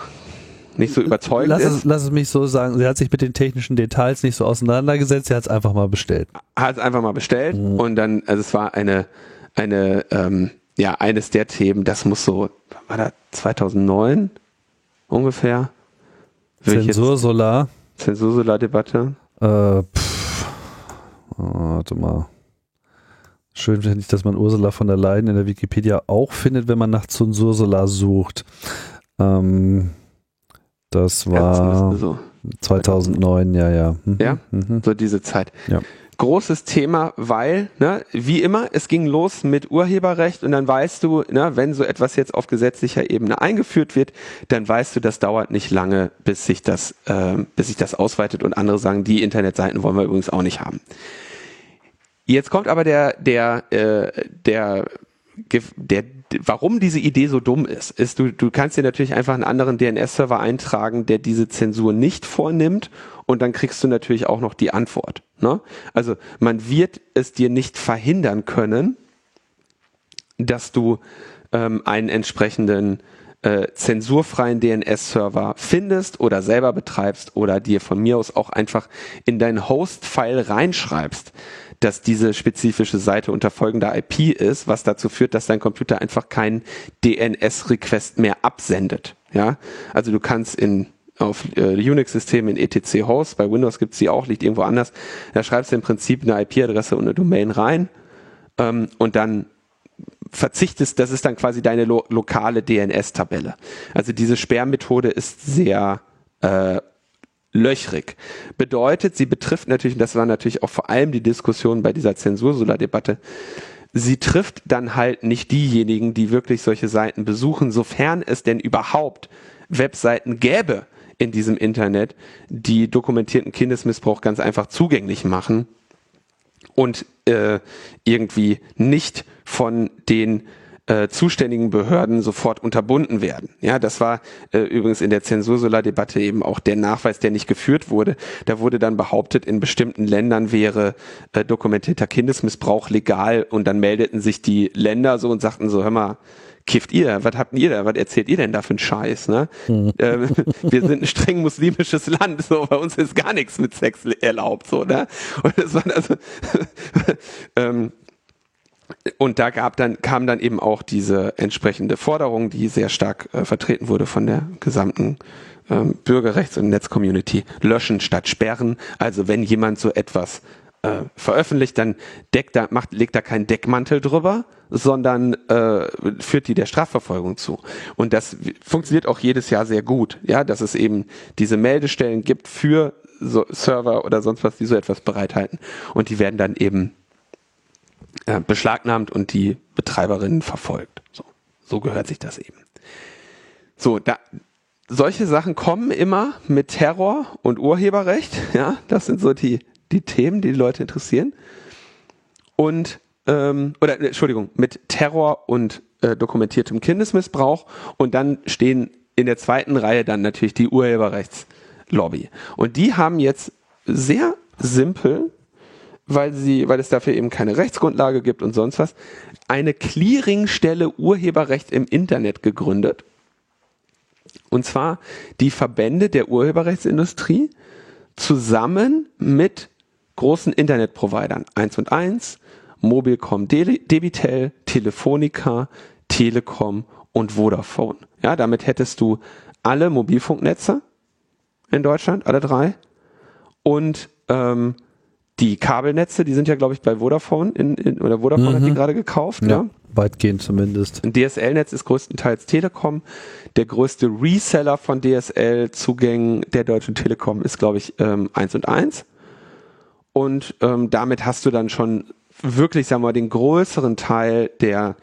nicht so überzeugend lass ist. Es, lass es mich so sagen, sie hat sich mit den technischen Details nicht so auseinandergesetzt, sie hat es einfach mal bestellt. Hat es einfach mal bestellt mhm. und dann, also es war eine, eine, ähm, ja, eines der Themen, das muss so, war da 2009 ungefähr? Zensur Solar. Zensur Solar Debatte. Äh, pff, oh, warte mal. Schön finde ich, dass man Ursula von der Leyen in der Wikipedia auch findet, wenn man nach Zensur Solar sucht. Ähm, das war ja, so. 2009, ja, ja. Mhm. Ja, mhm. so diese Zeit. Ja. Großes Thema, weil, ne, wie immer, es ging los mit Urheberrecht und dann weißt du, ne, wenn so etwas jetzt auf gesetzlicher Ebene eingeführt wird, dann weißt du, das dauert nicht lange, bis sich das, äh, bis sich das ausweitet und andere sagen, die Internetseiten wollen wir übrigens auch nicht haben. Jetzt kommt aber der, der, äh, der, der, warum diese Idee so dumm ist, ist, du, du kannst dir natürlich einfach einen anderen DNS-Server eintragen, der diese Zensur nicht vornimmt und dann kriegst du natürlich auch noch die Antwort. Ne? Also man wird es dir nicht verhindern können, dass du ähm, einen entsprechenden äh, zensurfreien DNS-Server findest oder selber betreibst oder dir von mir aus auch einfach in dein Host-File reinschreibst dass diese spezifische Seite unter folgender IP ist, was dazu führt, dass dein Computer einfach keinen DNS-Request mehr absendet. Ja, also du kannst in auf äh, Unix-Systemen in etc-Host, bei Windows gibt es die auch, liegt irgendwo anders. Da schreibst du im Prinzip eine IP-Adresse und eine Domain rein ähm, und dann verzichtest, das ist dann quasi deine lo lokale DNS-Tabelle. Also diese Sperrmethode ist sehr äh, löchrig. Bedeutet, sie betrifft natürlich, das war natürlich auch vor allem die Diskussion bei dieser Zensursula-Debatte, sie trifft dann halt nicht diejenigen, die wirklich solche Seiten besuchen, sofern es denn überhaupt Webseiten gäbe in diesem Internet, die dokumentierten Kindesmissbrauch ganz einfach zugänglich machen und äh, irgendwie nicht von den äh, zuständigen Behörden sofort unterbunden werden. Ja, das war äh, übrigens in der Zensursolar-Debatte eben auch der Nachweis, der nicht geführt wurde. Da wurde dann behauptet, in bestimmten Ländern wäre äh, dokumentierter Kindesmissbrauch legal und dann meldeten sich die Länder so und sagten so, hör mal, kifft ihr? Was habt ihr da? Was erzählt ihr denn da für einen Scheiß? Ne? Mhm. Ähm, wir sind ein streng muslimisches Land, so bei uns ist gar nichts mit Sex erlaubt, so ne? Und das war also ähm, und da gab dann, kam dann eben auch diese entsprechende Forderung, die sehr stark äh, vertreten wurde von der gesamten ähm, Bürgerrechts- und Netzcommunity. Löschen statt sperren. Also wenn jemand so etwas äh, veröffentlicht, dann deckt da, macht, legt da keinen Deckmantel drüber, sondern äh, führt die der Strafverfolgung zu. Und das funktioniert auch jedes Jahr sehr gut, ja, dass es eben diese Meldestellen gibt für so Server oder sonst was, die so etwas bereithalten. Und die werden dann eben äh, beschlagnahmt und die Betreiberinnen verfolgt. So, so gehört sich das eben. So, da, solche Sachen kommen immer mit Terror und Urheberrecht. Ja, das sind so die, die Themen, die die Leute interessieren. Und, ähm, oder, Entschuldigung, mit Terror und äh, dokumentiertem Kindesmissbrauch. Und dann stehen in der zweiten Reihe dann natürlich die Urheberrechtslobby. Und die haben jetzt sehr simpel, weil sie, weil es dafür eben keine Rechtsgrundlage gibt und sonst was, eine Clearingstelle Urheberrecht im Internet gegründet und zwar die Verbände der Urheberrechtsindustrie zusammen mit großen Internetprovidern. 1 und 1, Mobilcom Debitel, Telefonica, Telekom und Vodafone. Ja, damit hättest du alle Mobilfunknetze in Deutschland, alle drei. Und ähm, die Kabelnetze, die sind ja, glaube ich, bei Vodafone in, in oder Vodafone mhm. hat die mhm. gerade gekauft. Ja, ja, weitgehend zumindest. Ein DSL-Netz ist größtenteils Telekom. Der größte Reseller von DSL-Zugängen der Deutschen Telekom ist, glaube ich, ähm, 1 und 1. Und ähm, damit hast du dann schon wirklich, sagen wir mal, den größeren Teil der,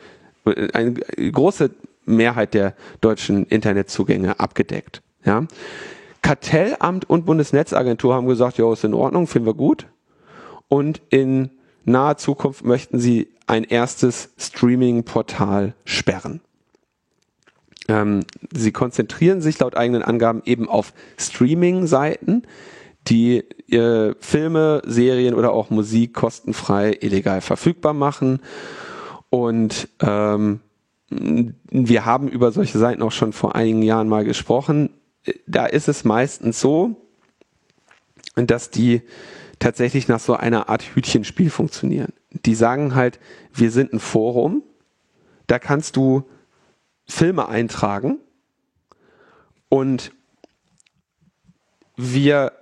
äh, eine große Mehrheit der deutschen Internetzugänge abgedeckt. Ja. Kartellamt und Bundesnetzagentur haben gesagt, ja, ist in Ordnung, finden wir gut und in naher Zukunft möchten sie ein erstes Streaming-Portal sperren. Ähm, sie konzentrieren sich laut eigenen Angaben eben auf Streaming-Seiten, die äh, Filme, Serien oder auch Musik kostenfrei illegal verfügbar machen. Und ähm, wir haben über solche Seiten auch schon vor einigen Jahren mal gesprochen. Da ist es meistens so, dass die tatsächlich nach so einer Art Hütchenspiel funktionieren. Die sagen halt, wir sind ein Forum, da kannst du Filme eintragen und wir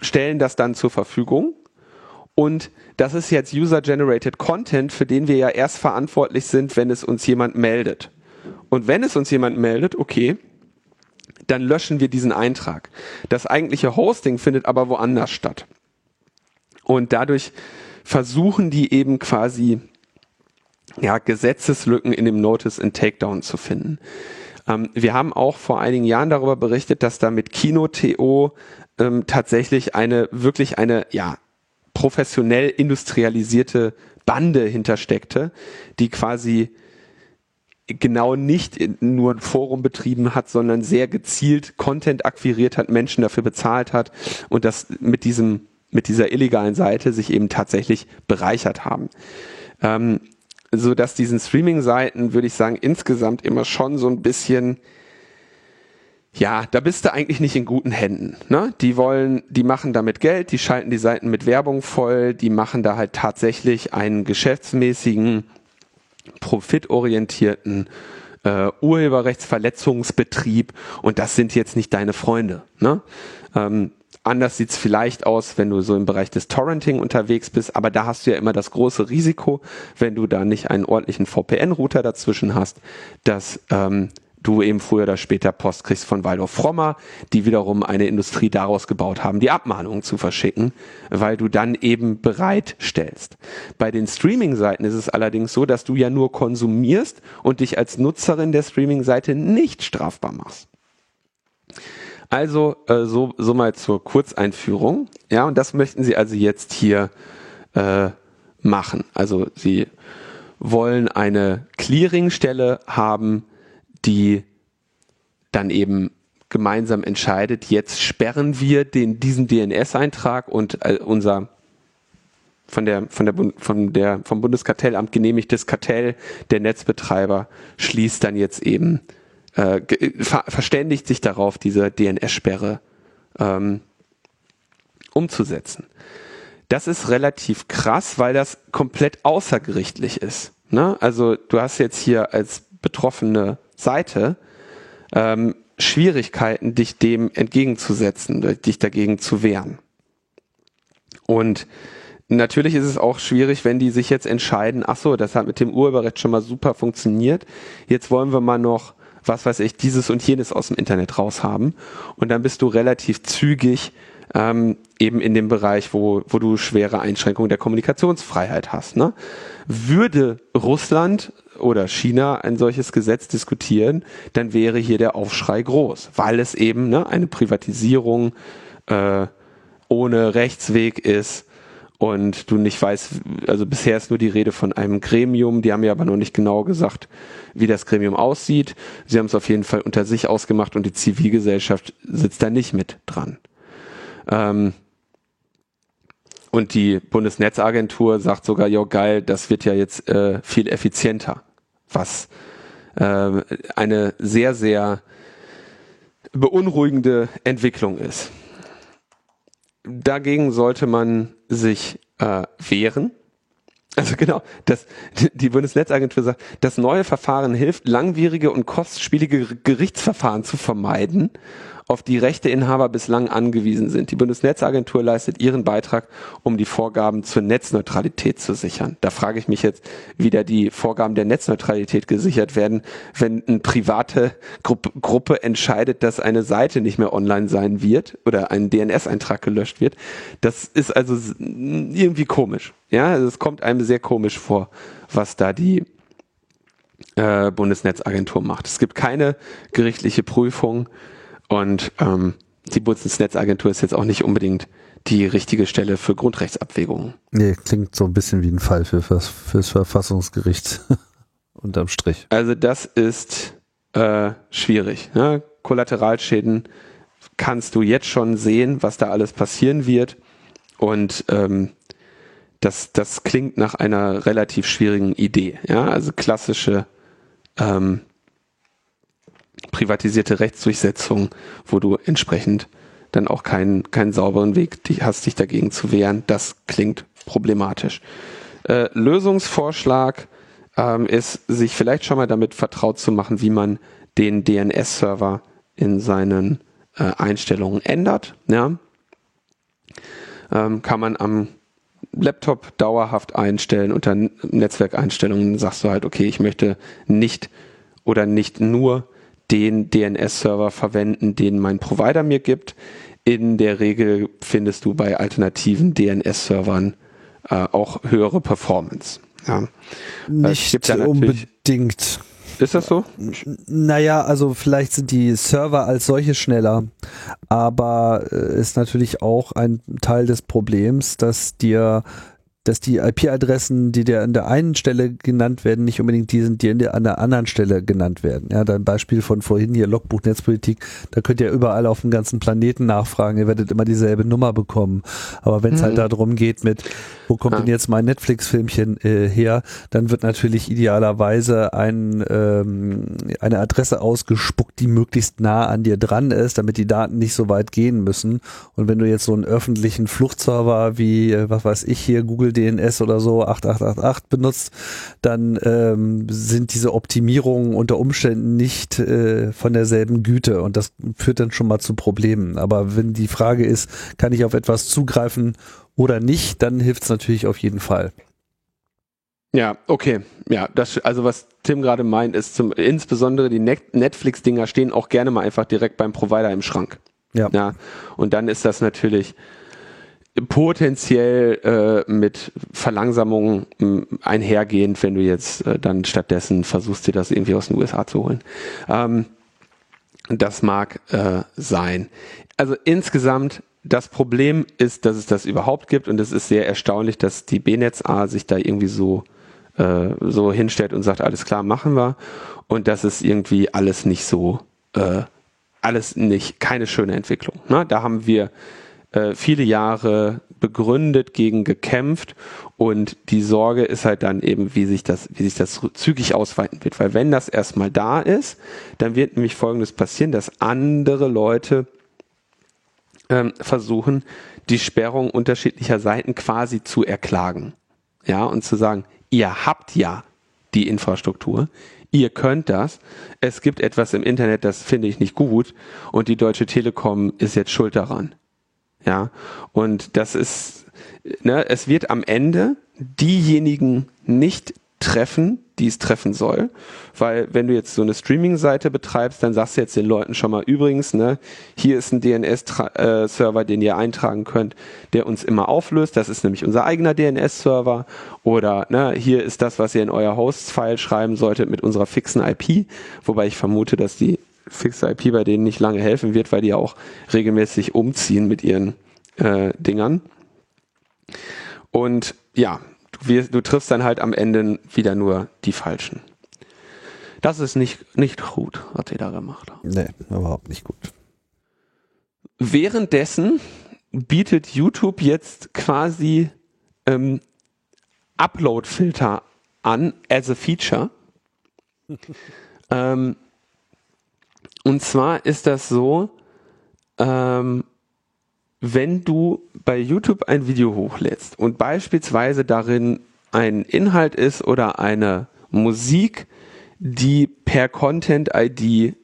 stellen das dann zur Verfügung. Und das ist jetzt User-Generated Content, für den wir ja erst verantwortlich sind, wenn es uns jemand meldet. Und wenn es uns jemand meldet, okay, dann löschen wir diesen Eintrag. Das eigentliche Hosting findet aber woanders statt. Und dadurch versuchen die eben quasi ja, Gesetzeslücken in dem Notice and Takedown zu finden. Ähm, wir haben auch vor einigen Jahren darüber berichtet, dass da mit Kino.to ähm, tatsächlich eine, wirklich eine, ja, professionell industrialisierte Bande hintersteckte, die quasi genau nicht nur ein Forum betrieben hat, sondern sehr gezielt Content akquiriert hat, Menschen dafür bezahlt hat und das mit diesem mit dieser illegalen Seite sich eben tatsächlich bereichert haben. Ähm, so dass diesen Streaming-Seiten, würde ich sagen, insgesamt immer schon so ein bisschen, ja, da bist du eigentlich nicht in guten Händen. Ne? Die wollen, die machen damit Geld, die schalten die Seiten mit Werbung voll, die machen da halt tatsächlich einen geschäftsmäßigen, profitorientierten äh, Urheberrechtsverletzungsbetrieb und das sind jetzt nicht deine Freunde. Ne? Ähm, Anders sieht's vielleicht aus, wenn du so im Bereich des Torrenting unterwegs bist, aber da hast du ja immer das große Risiko, wenn du da nicht einen ordentlichen VPN-Router dazwischen hast, dass ähm, du eben früher oder später Post kriegst von Waldorf Frommer, die wiederum eine Industrie daraus gebaut haben, die Abmahnungen zu verschicken, weil du dann eben bereitstellst. Bei den Streaming-Seiten ist es allerdings so, dass du ja nur konsumierst und dich als Nutzerin der Streaming-Seite nicht strafbar machst. Also äh, so, so mal zur Kurzeinführung. Ja, und das möchten Sie also jetzt hier äh, machen. Also Sie wollen eine Clearingstelle haben, die dann eben gemeinsam entscheidet, jetzt sperren wir den, diesen DNS-Eintrag und äh, unser von der, von der, von der, vom Bundeskartellamt genehmigtes Kartell der Netzbetreiber schließt dann jetzt eben äh, ver verständigt sich darauf, diese DNS-Sperre ähm, umzusetzen. Das ist relativ krass, weil das komplett außergerichtlich ist. Ne? Also du hast jetzt hier als betroffene Seite ähm, Schwierigkeiten, dich dem entgegenzusetzen, dich dagegen zu wehren. Und natürlich ist es auch schwierig, wenn die sich jetzt entscheiden, ach so, das hat mit dem Urheberrecht schon mal super funktioniert, jetzt wollen wir mal noch was weiß ich, dieses und jenes aus dem Internet raushaben. Und dann bist du relativ zügig ähm, eben in dem Bereich, wo, wo du schwere Einschränkungen der Kommunikationsfreiheit hast. Ne? Würde Russland oder China ein solches Gesetz diskutieren, dann wäre hier der Aufschrei groß, weil es eben ne, eine Privatisierung äh, ohne Rechtsweg ist und du nicht weißt, also bisher ist nur die Rede von einem Gremium, die haben ja aber noch nicht genau gesagt, wie das Gremium aussieht. Sie haben es auf jeden Fall unter sich ausgemacht und die Zivilgesellschaft sitzt da nicht mit dran. Ähm, und die Bundesnetzagentur sagt sogar, ja geil, das wird ja jetzt äh, viel effizienter, was äh, eine sehr, sehr beunruhigende Entwicklung ist. Dagegen sollte man sich äh, wehren. Also genau, das, die Bundesnetzagentur sagt, das neue Verfahren hilft, langwierige und kostspielige Gerichtsverfahren zu vermeiden auf die Rechteinhaber bislang angewiesen sind. Die Bundesnetzagentur leistet ihren Beitrag, um die Vorgaben zur Netzneutralität zu sichern. Da frage ich mich jetzt, wie da die Vorgaben der Netzneutralität gesichert werden, wenn eine private Gruppe, Gruppe entscheidet, dass eine Seite nicht mehr online sein wird oder ein DNS-Eintrag gelöscht wird. Das ist also irgendwie komisch. Ja, also es kommt einem sehr komisch vor, was da die äh, Bundesnetzagentur macht. Es gibt keine gerichtliche Prüfung und ähm, die Bundesnetzagentur ist jetzt auch nicht unbedingt die richtige Stelle für Grundrechtsabwägungen. Nee, klingt so ein bisschen wie ein Fall für, fürs Verfassungsgericht unterm Strich. Also das ist äh, schwierig. Ne? Kollateralschäden kannst du jetzt schon sehen, was da alles passieren wird. Und ähm, das, das klingt nach einer relativ schwierigen Idee. Ja? Also klassische ähm, privatisierte Rechtsdurchsetzung, wo du entsprechend dann auch keinen, keinen sauberen Weg hast, dich dagegen zu wehren. Das klingt problematisch. Äh, Lösungsvorschlag ähm, ist, sich vielleicht schon mal damit vertraut zu machen, wie man den DNS-Server in seinen äh, Einstellungen ändert. Ja? Ähm, kann man am Laptop dauerhaft einstellen unter Netzwerkeinstellungen sagst du halt, okay, ich möchte nicht oder nicht nur den DNS-Server verwenden, den mein Provider mir gibt. In der Regel findest du bei alternativen DNS-Servern äh, auch höhere Performance. Ja. Nicht unbedingt. Ist das so? Naja, also vielleicht sind die Server als solche schneller, aber äh, ist natürlich auch ein Teil des Problems, dass dir dass die IP-Adressen, die dir an der einen Stelle genannt werden, nicht unbedingt die sind, die an der anderen Stelle genannt werden. Ja, dein Beispiel von vorhin hier, Logbuch Netzpolitik, da könnt ihr überall auf dem ganzen Planeten nachfragen, ihr werdet immer dieselbe Nummer bekommen. Aber wenn es halt mhm. halt darum geht mit, wo kommt ja. denn jetzt mein Netflix-Filmchen äh, her, dann wird natürlich idealerweise ein, ähm, eine Adresse ausgespuckt, die möglichst nah an dir dran ist, damit die Daten nicht so weit gehen müssen. Und wenn du jetzt so einen öffentlichen Fluchtserver wie, äh, was weiß ich hier, Google DNS oder so 8888 benutzt, dann ähm, sind diese Optimierungen unter Umständen nicht äh, von derselben Güte und das führt dann schon mal zu Problemen. Aber wenn die Frage ist, kann ich auf etwas zugreifen oder nicht, dann hilft es natürlich auf jeden Fall. Ja, okay. Ja, das, also was Tim gerade meint, ist zum, insbesondere die Netflix-Dinger stehen auch gerne mal einfach direkt beim Provider im Schrank. Ja. ja. Und dann ist das natürlich potenziell äh, mit Verlangsamung äh, einhergehend, wenn du jetzt äh, dann stattdessen versuchst, dir das irgendwie aus den USA zu holen. Ähm, das mag äh, sein. Also insgesamt, das Problem ist, dass es das überhaupt gibt und es ist sehr erstaunlich, dass die BNetzA sich da irgendwie so äh, so hinstellt und sagt, alles klar, machen wir und das ist irgendwie alles nicht so, äh, alles nicht, keine schöne Entwicklung. Ne? Da haben wir äh, viele Jahre begründet gegen gekämpft und die Sorge ist halt dann eben, wie sich das, wie sich das zügig ausweiten wird. Weil wenn das erstmal da ist, dann wird nämlich Folgendes passieren, dass andere Leute ähm, versuchen, die Sperrung unterschiedlicher Seiten quasi zu erklagen. Ja, und zu sagen, ihr habt ja die Infrastruktur, ihr könnt das, es gibt etwas im Internet, das finde ich nicht gut und die Deutsche Telekom ist jetzt schuld daran. Ja, und das ist, ne, es wird am Ende diejenigen nicht treffen, die es treffen soll. Weil wenn du jetzt so eine Streaming-Seite betreibst, dann sagst du jetzt den Leuten schon mal übrigens, ne, hier ist ein DNS-Server, den ihr eintragen könnt, der uns immer auflöst. Das ist nämlich unser eigener DNS-Server. Oder ne, hier ist das, was ihr in euer Hosts-File schreiben solltet mit unserer fixen IP. Wobei ich vermute, dass die fixe IP bei denen nicht lange helfen wird, weil die ja auch regelmäßig umziehen mit ihren äh, Dingern. Und ja, du, du triffst dann halt am Ende wieder nur die Falschen. Das ist nicht, nicht gut, was ihr da gemacht habt. Nee, überhaupt nicht gut. Währenddessen bietet YouTube jetzt quasi ähm, Upload-Filter an as a Feature. ähm, und zwar ist das so, ähm, wenn du bei YouTube ein Video hochlädst und beispielsweise darin ein Inhalt ist oder eine Musik, die per Content ID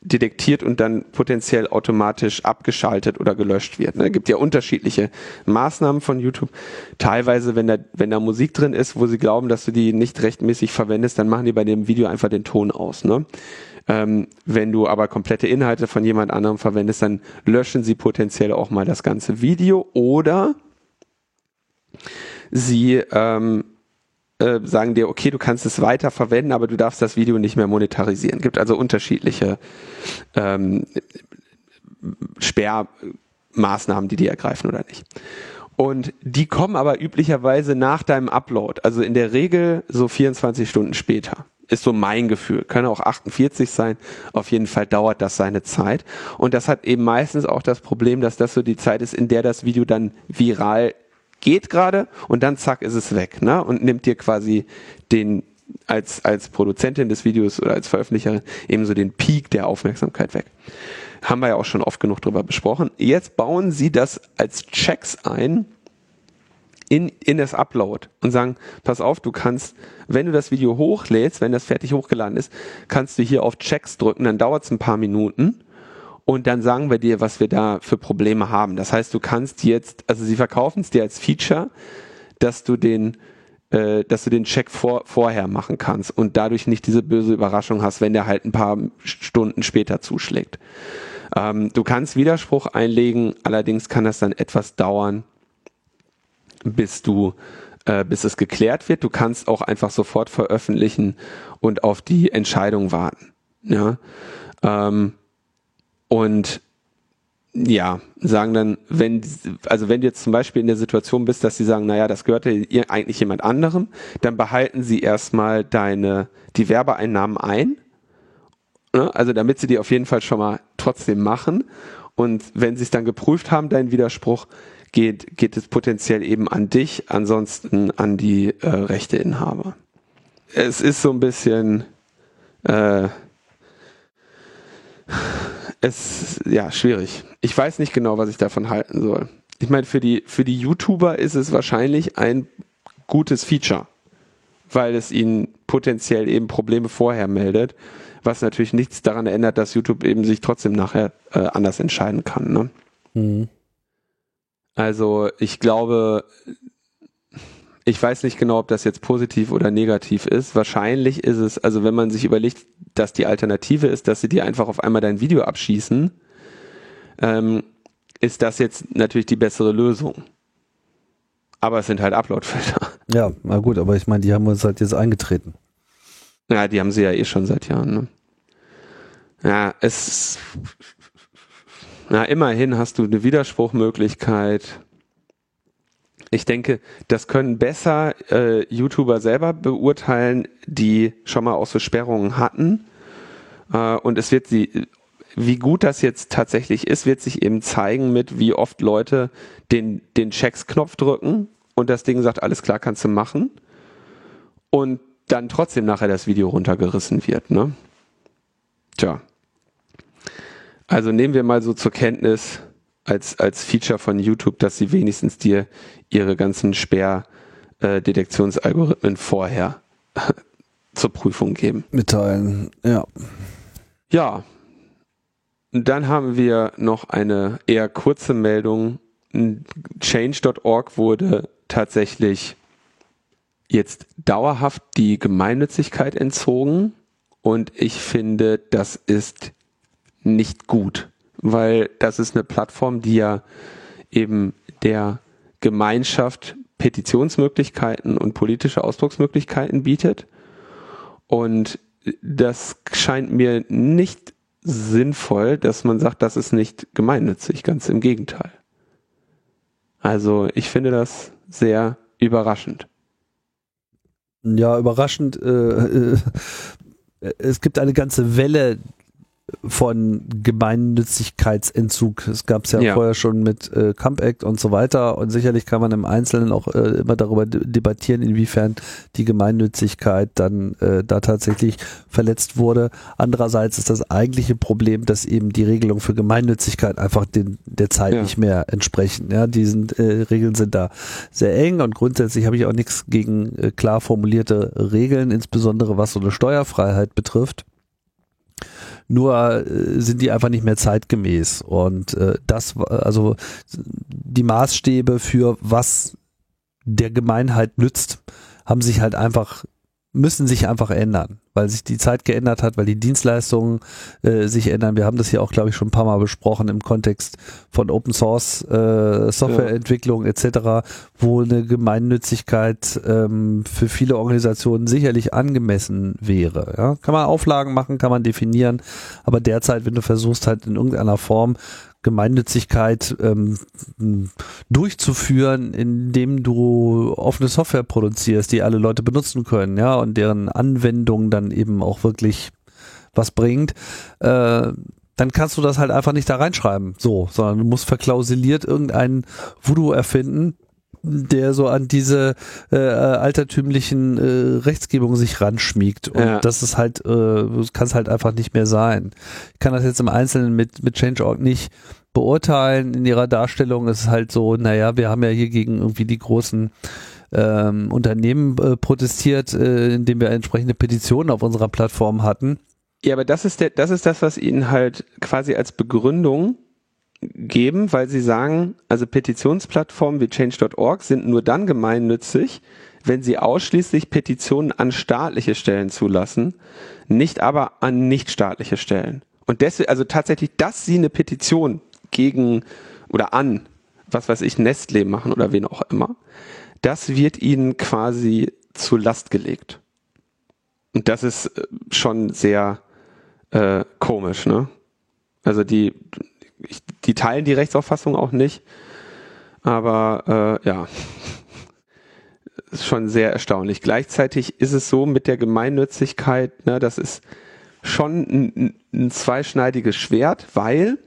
detektiert und dann potenziell automatisch abgeschaltet oder gelöscht wird. Es ne? gibt ja unterschiedliche Maßnahmen von YouTube. Teilweise, wenn da, wenn da Musik drin ist, wo sie glauben, dass du die nicht rechtmäßig verwendest, dann machen die bei dem Video einfach den Ton aus. Ne? Ähm, wenn du aber komplette Inhalte von jemand anderem verwendest, dann löschen sie potenziell auch mal das ganze Video oder sie ähm, äh, sagen dir, okay, du kannst es weiter verwenden, aber du darfst das Video nicht mehr monetarisieren. Gibt also unterschiedliche ähm, Sperrmaßnahmen, die die ergreifen oder nicht. Und die kommen aber üblicherweise nach deinem Upload, also in der Regel so 24 Stunden später ist so mein Gefühl. Können auch 48 sein. Auf jeden Fall dauert das seine Zeit. Und das hat eben meistens auch das Problem, dass das so die Zeit ist, in der das Video dann viral geht gerade und dann zack ist es weg, ne? Und nimmt dir quasi den als als Produzentin des Videos oder als Veröffentlicherin ebenso den Peak der Aufmerksamkeit weg. Haben wir ja auch schon oft genug drüber besprochen. Jetzt bauen sie das als Checks ein, in, in das Upload und sagen, pass auf, du kannst, wenn du das Video hochlädst, wenn das fertig hochgeladen ist, kannst du hier auf Checks drücken, dann dauert es ein paar Minuten und dann sagen wir dir, was wir da für Probleme haben. Das heißt, du kannst jetzt, also sie verkaufen es dir als Feature, dass du den äh, dass du den Check vor, vorher machen kannst und dadurch nicht diese böse Überraschung hast, wenn der halt ein paar Stunden später zuschlägt. Ähm, du kannst Widerspruch einlegen, allerdings kann das dann etwas dauern, bis du äh, bis es geklärt wird. Du kannst auch einfach sofort veröffentlichen und auf die Entscheidung warten. Ja. Ähm, und ja, sagen dann, wenn, also wenn du jetzt zum Beispiel in der Situation bist, dass sie sagen, naja, das gehört ja eigentlich jemand anderem, dann behalten sie erstmal deine, die Werbeeinnahmen ein. Ne? Also damit sie die auf jeden Fall schon mal trotzdem machen. Und wenn sie es dann geprüft haben, dein Widerspruch, geht, geht es potenziell eben an dich, ansonsten an die äh, Rechteinhaber. Es ist so ein bisschen äh, es ja schwierig. Ich weiß nicht genau, was ich davon halten soll. Ich meine, für die, für die YouTuber ist es wahrscheinlich ein gutes Feature, weil es ihnen potenziell eben Probleme vorher meldet, was natürlich nichts daran ändert, dass YouTube eben sich trotzdem nachher äh, anders entscheiden kann. Ne? Mhm. Also ich glaube, ich weiß nicht genau, ob das jetzt positiv oder negativ ist. Wahrscheinlich ist es, also wenn man sich überlegt, dass die Alternative ist, dass sie dir einfach auf einmal dein Video abschießen, ähm, ist das jetzt natürlich die bessere Lösung. Aber es sind halt Uploadfilter. Ja, na gut, aber ich meine, die haben uns halt jetzt eingetreten. Ja, die haben sie ja eh schon seit Jahren. Ne? Ja, es na, immerhin hast du eine Widerspruchmöglichkeit. Ich denke, das können besser äh, YouTuber selber beurteilen, die schon mal auch so Sperrungen hatten. Äh, und es wird sie, wie gut das jetzt tatsächlich ist, wird sich eben zeigen mit, wie oft Leute den, den Checks-Knopf drücken und das Ding sagt, alles klar, kannst du machen. Und dann trotzdem nachher das Video runtergerissen wird, ne? Tja. Also nehmen wir mal so zur Kenntnis als, als Feature von YouTube, dass sie wenigstens dir ihre ganzen Sperrdetektionsalgorithmen vorher zur Prüfung geben. Mitteilen, ja. Ja. Dann haben wir noch eine eher kurze Meldung. Change.org wurde tatsächlich jetzt dauerhaft die Gemeinnützigkeit entzogen und ich finde, das ist nicht gut, weil das ist eine Plattform, die ja eben der Gemeinschaft Petitionsmöglichkeiten und politische Ausdrucksmöglichkeiten bietet. Und das scheint mir nicht sinnvoll, dass man sagt, das ist nicht gemeinnützig, ganz im Gegenteil. Also ich finde das sehr überraschend. Ja, überraschend. Äh, äh, es gibt eine ganze Welle von Gemeinnützigkeitsentzug. Es gab es ja, ja, vorher schon mit äh, Camp Act und so weiter und sicherlich kann man im Einzelnen auch äh, immer darüber debattieren, inwiefern die Gemeinnützigkeit dann äh, da tatsächlich verletzt wurde. Andererseits ist das eigentliche Problem, dass eben die Regelungen für Gemeinnützigkeit einfach den, der Zeit ja. nicht mehr entsprechen. Ja, die sind, äh, Regeln sind da sehr eng und grundsätzlich habe ich auch nichts gegen äh, klar formulierte Regeln, insbesondere was so eine Steuerfreiheit betrifft. Nur äh, sind die einfach nicht mehr zeitgemäß. Und äh, das, also die Maßstäbe für was der Gemeinheit nützt, haben sich halt einfach müssen sich einfach ändern, weil sich die Zeit geändert hat, weil die Dienstleistungen äh, sich ändern. Wir haben das hier auch, glaube ich, schon ein paar Mal besprochen im Kontext von Open Source äh, Softwareentwicklung ja. etc., wo eine Gemeinnützigkeit ähm, für viele Organisationen sicherlich angemessen wäre. Ja? Kann man Auflagen machen, kann man definieren, aber derzeit, wenn du versuchst halt in irgendeiner Form Gemeinnützigkeit ähm, durchzuführen, indem du offene Software produzierst, die alle Leute benutzen können, ja, und deren Anwendung dann eben auch wirklich was bringt, äh, dann kannst du das halt einfach nicht da reinschreiben, so, sondern du musst verklausuliert irgendeinen Voodoo erfinden, der so an diese äh, altertümlichen äh, Rechtsgebung sich ranschmiegt. Und ja. das ist halt, äh, kann es halt einfach nicht mehr sein. Ich kann das jetzt im Einzelnen mit, mit Change.org nicht beurteilen. In ihrer Darstellung ist es halt so, naja, wir haben ja hier gegen irgendwie die großen ähm, Unternehmen äh, protestiert, äh, indem wir entsprechende Petitionen auf unserer Plattform hatten. Ja, aber das ist der, das ist das, was ihnen halt quasi als Begründung geben, weil sie sagen, also Petitionsplattformen wie change.org sind nur dann gemeinnützig, wenn sie ausschließlich Petitionen an staatliche Stellen zulassen, nicht aber an nichtstaatliche Stellen. Und deswegen, also tatsächlich, dass sie eine Petition gegen oder an, was weiß ich, Nestlé machen oder wen auch immer, das wird ihnen quasi zur Last gelegt. Und das ist äh, schon sehr äh, komisch, ne? Also die, die teilen die Rechtsauffassung auch nicht, aber äh, ja, ist schon sehr erstaunlich. Gleichzeitig ist es so mit der Gemeinnützigkeit, ne, das ist schon ein, ein zweischneidiges Schwert, weil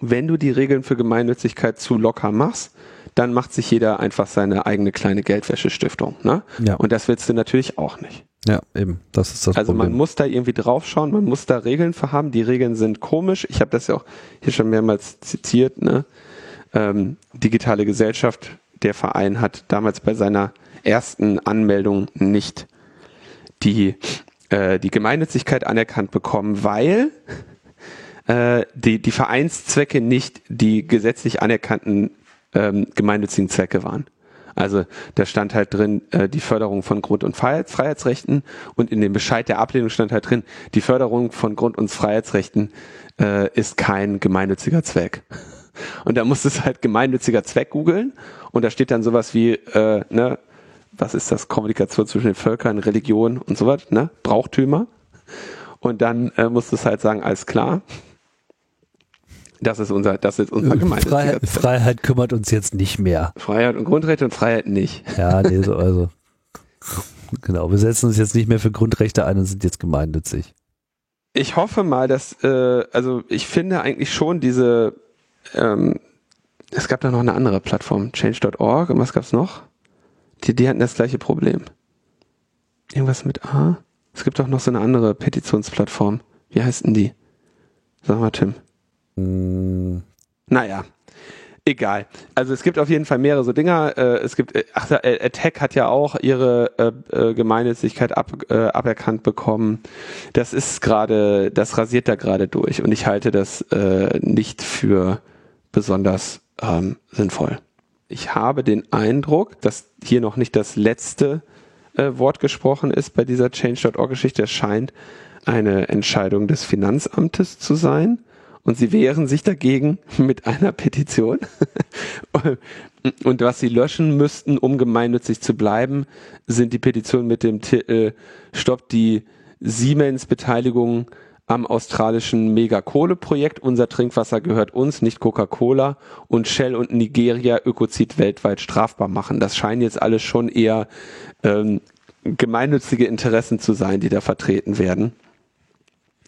wenn du die Regeln für Gemeinnützigkeit zu locker machst, dann macht sich jeder einfach seine eigene kleine Geldwäschestiftung. Ne? Ja. Und das willst du natürlich auch nicht. Ja, eben. Das ist das Also Problem. man muss da irgendwie draufschauen, man muss da Regeln für haben. Die Regeln sind komisch. Ich habe das ja auch hier schon mehrmals zitiert. Ne? Ähm, digitale Gesellschaft, der Verein hat damals bei seiner ersten Anmeldung nicht die, äh, die Gemeinnützigkeit anerkannt bekommen, weil äh, die, die Vereinszwecke nicht die gesetzlich anerkannten ähm, gemeinnützigen Zwecke waren. Also da stand halt drin äh, die Förderung von Grund- und Freiheits Freiheitsrechten und in dem Bescheid der Ablehnung stand halt drin, die Förderung von Grund- und Freiheitsrechten äh, ist kein gemeinnütziger Zweck. Und da musst du es halt gemeinnütziger Zweck googeln und da steht dann sowas wie, äh, ne, was ist das, Kommunikation zwischen den Völkern, Religion und so was, ne, Brauchtümer. Und dann äh, musst du es halt sagen, alles klar, das ist unser, das ist unser gemeinsames Freiheit, Freiheit kümmert uns jetzt nicht mehr. Freiheit und Grundrechte und Freiheit nicht. Ja, nee, so, also. Genau, wir setzen uns jetzt nicht mehr für Grundrechte ein und sind jetzt gemeinnützig. Ich hoffe mal, dass, äh, also ich finde eigentlich schon diese, ähm, es gab da noch eine andere Plattform, change.org und was gab's noch? Die, die hatten das gleiche Problem. Irgendwas mit A? Es gibt auch noch so eine andere Petitionsplattform. Wie heißt denn die? Sag mal, Tim. Hm. Naja, egal. Also es gibt auf jeden Fall mehrere so Dinger. Äh, es gibt, äh, ach, äh, Attack hat ja auch ihre Gemeinnützigkeit ab, aberkannt bekommen. Das ist gerade, das rasiert da gerade durch und ich halte das nicht für besonders ähm, sinnvoll. ich habe den Eindruck, dass hier noch nicht das letzte äh, Wort gesprochen ist bei dieser Change.org-Geschichte. Es scheint eine Entscheidung des Finanzamtes zu sein. Und sie wehren sich dagegen mit einer Petition. Und was sie löschen müssten, um gemeinnützig zu bleiben, sind die Petitionen mit dem Titel Stopp die Siemens-Beteiligung am australischen Megakohle-Projekt. Unser Trinkwasser gehört uns, nicht Coca-Cola. Und Shell und Nigeria Ökozid weltweit strafbar machen. Das scheinen jetzt alles schon eher ähm, gemeinnützige Interessen zu sein, die da vertreten werden.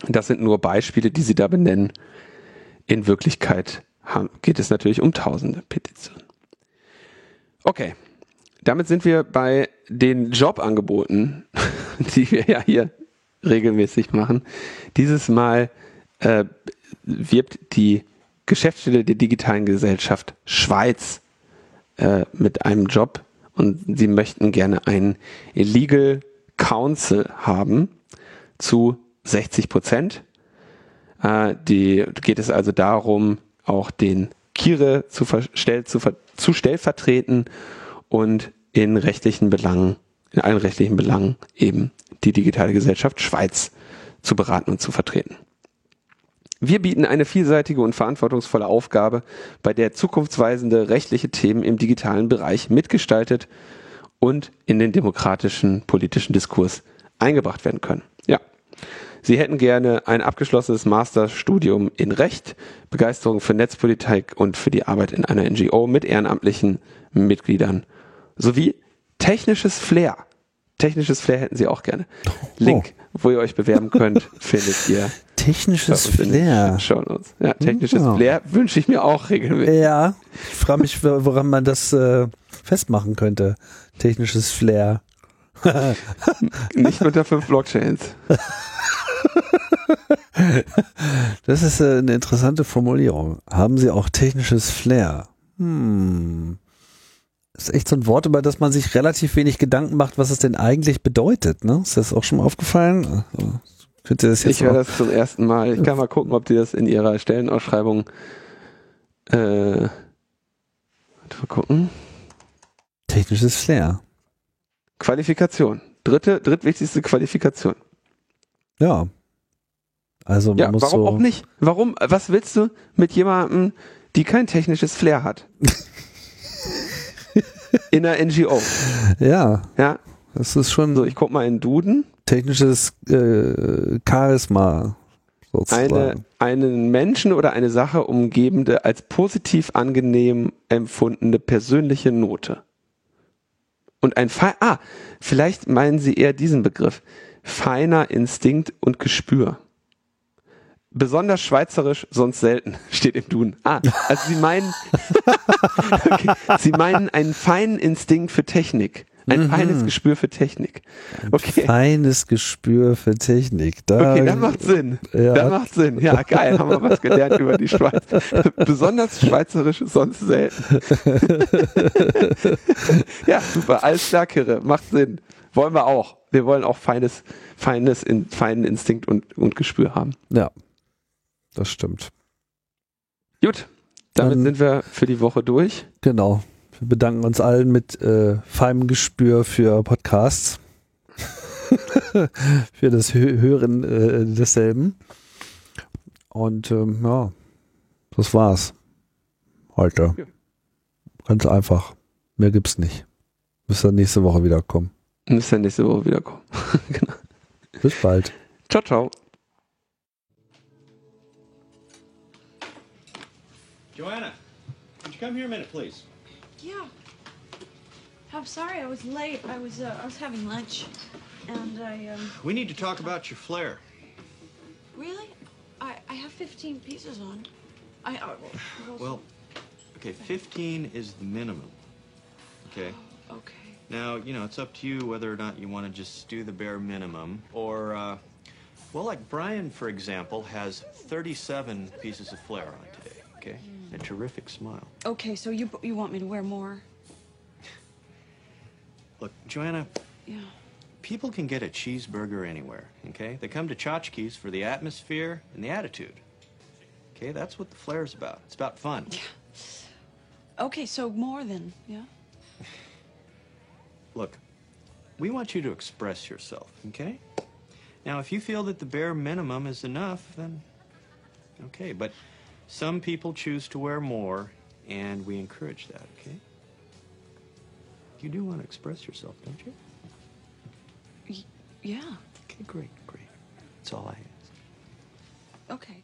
Das sind nur Beispiele, die sie da benennen. In Wirklichkeit geht es natürlich um tausende Petitionen. Okay, damit sind wir bei den Jobangeboten, die wir ja hier regelmäßig machen. Dieses Mal äh, wirbt die Geschäftsstelle der digitalen Gesellschaft Schweiz äh, mit einem Job und sie möchten gerne einen Legal Council haben zu 60 Prozent. Äh, die geht es also darum, auch den Kire zu, verstell, zu, zu stellvertreten und in rechtlichen Belangen, in allen rechtlichen Belangen eben die digitale Gesellschaft Schweiz zu beraten und zu vertreten. Wir bieten eine vielseitige und verantwortungsvolle Aufgabe, bei der zukunftsweisende rechtliche Themen im digitalen Bereich mitgestaltet und in den demokratischen politischen Diskurs eingebracht werden können. Ja. Sie hätten gerne ein abgeschlossenes Masterstudium in Recht, Begeisterung für Netzpolitik und für die Arbeit in einer NGO mit ehrenamtlichen Mitgliedern sowie technisches Flair Technisches Flair hätten sie auch gerne. Oh. Link, wo ihr euch bewerben könnt, findet ihr. Technisches Flair. Schauen uns. Ja, technisches oh. Flair wünsche ich mir auch regelmäßig. Ja, ich frage mich, woran man das äh, festmachen könnte. Technisches Flair. Nicht unter fünf Blockchains. Das ist äh, eine interessante Formulierung. Haben Sie auch technisches Flair? Hm ist echt so ein Wort, über das man sich relativ wenig Gedanken macht, was es denn eigentlich bedeutet. Ne? Ist das auch schon mal aufgefallen? Also, könnte das jetzt ich höre das zum ersten Mal. Ich kann mal gucken, ob die das in ihrer Stellenausschreibung äh, mal gucken. Technisches Flair. Qualifikation. Dritte, drittwichtigste Qualifikation. Ja. Also ja, warum so auch nicht? Warum? Was willst du mit jemandem, die kein technisches Flair hat? in einer NGO. Ja. Ja. Das ist schon. So, ich guck mal in Duden. Technisches äh, Charisma. Sozusagen. Eine, einen Menschen oder eine Sache umgebende, als positiv angenehm empfundene persönliche Note. Und ein Fe ah, vielleicht meinen Sie eher diesen Begriff. Feiner Instinkt und Gespür. Besonders schweizerisch, sonst selten, steht im Duden. Ah, also Sie meinen, okay, Sie meinen einen feinen Instinkt für Technik. Ein mhm. feines Gespür für Technik. Okay. Ein feines Gespür für Technik. Da, okay, das macht Sinn. Ja. Das macht Sinn. Ja, geil, haben wir was gelernt über die Schweiz. Besonders schweizerisch, sonst selten. ja, super. Alles klar, Kirre. Macht Sinn. Wollen wir auch. Wir wollen auch feines, feines, in, feinen Instinkt und, und Gespür haben. Ja das stimmt. Gut, damit Dann, sind wir für die Woche durch. Genau. Wir bedanken uns allen mit äh, feinem Gespür für Podcasts. für das Hören äh, desselben. Und ähm, ja, das war's. Heute. Ja. Ganz einfach. Mehr gibt's nicht. Müsst ihr nächste Woche wiederkommen. Müsst ihr nächste Woche wiederkommen. genau. Bis bald. Ciao, ciao. Joanna, would you come here a minute, please? Yeah. I'm sorry I was late. I was uh, I was having lunch, and I um. We need to talk about your flare. Really? I I have 15 pieces on. I uh, well, okay, 15 is the minimum. Okay. Oh, okay. Now you know it's up to you whether or not you want to just do the bare minimum or. Uh, well, like Brian, for example, has 37 pieces of flare on today, okay? A terrific smile. Okay, so you you want me to wear more? Look, Joanna. Yeah. People can get a cheeseburger anywhere, okay? They come to Tchotchkes for the atmosphere and the attitude. Okay, that's what the flair's about. It's about fun. Yeah. Okay, so more than, yeah? Look, we want you to express yourself, okay? Now, if you feel that the bare minimum is enough, then okay. But some people choose to wear more, and we encourage that, okay? You do want to express yourself, don't you? Y- yeah. Okay, great, great. That's all I ask. Okay.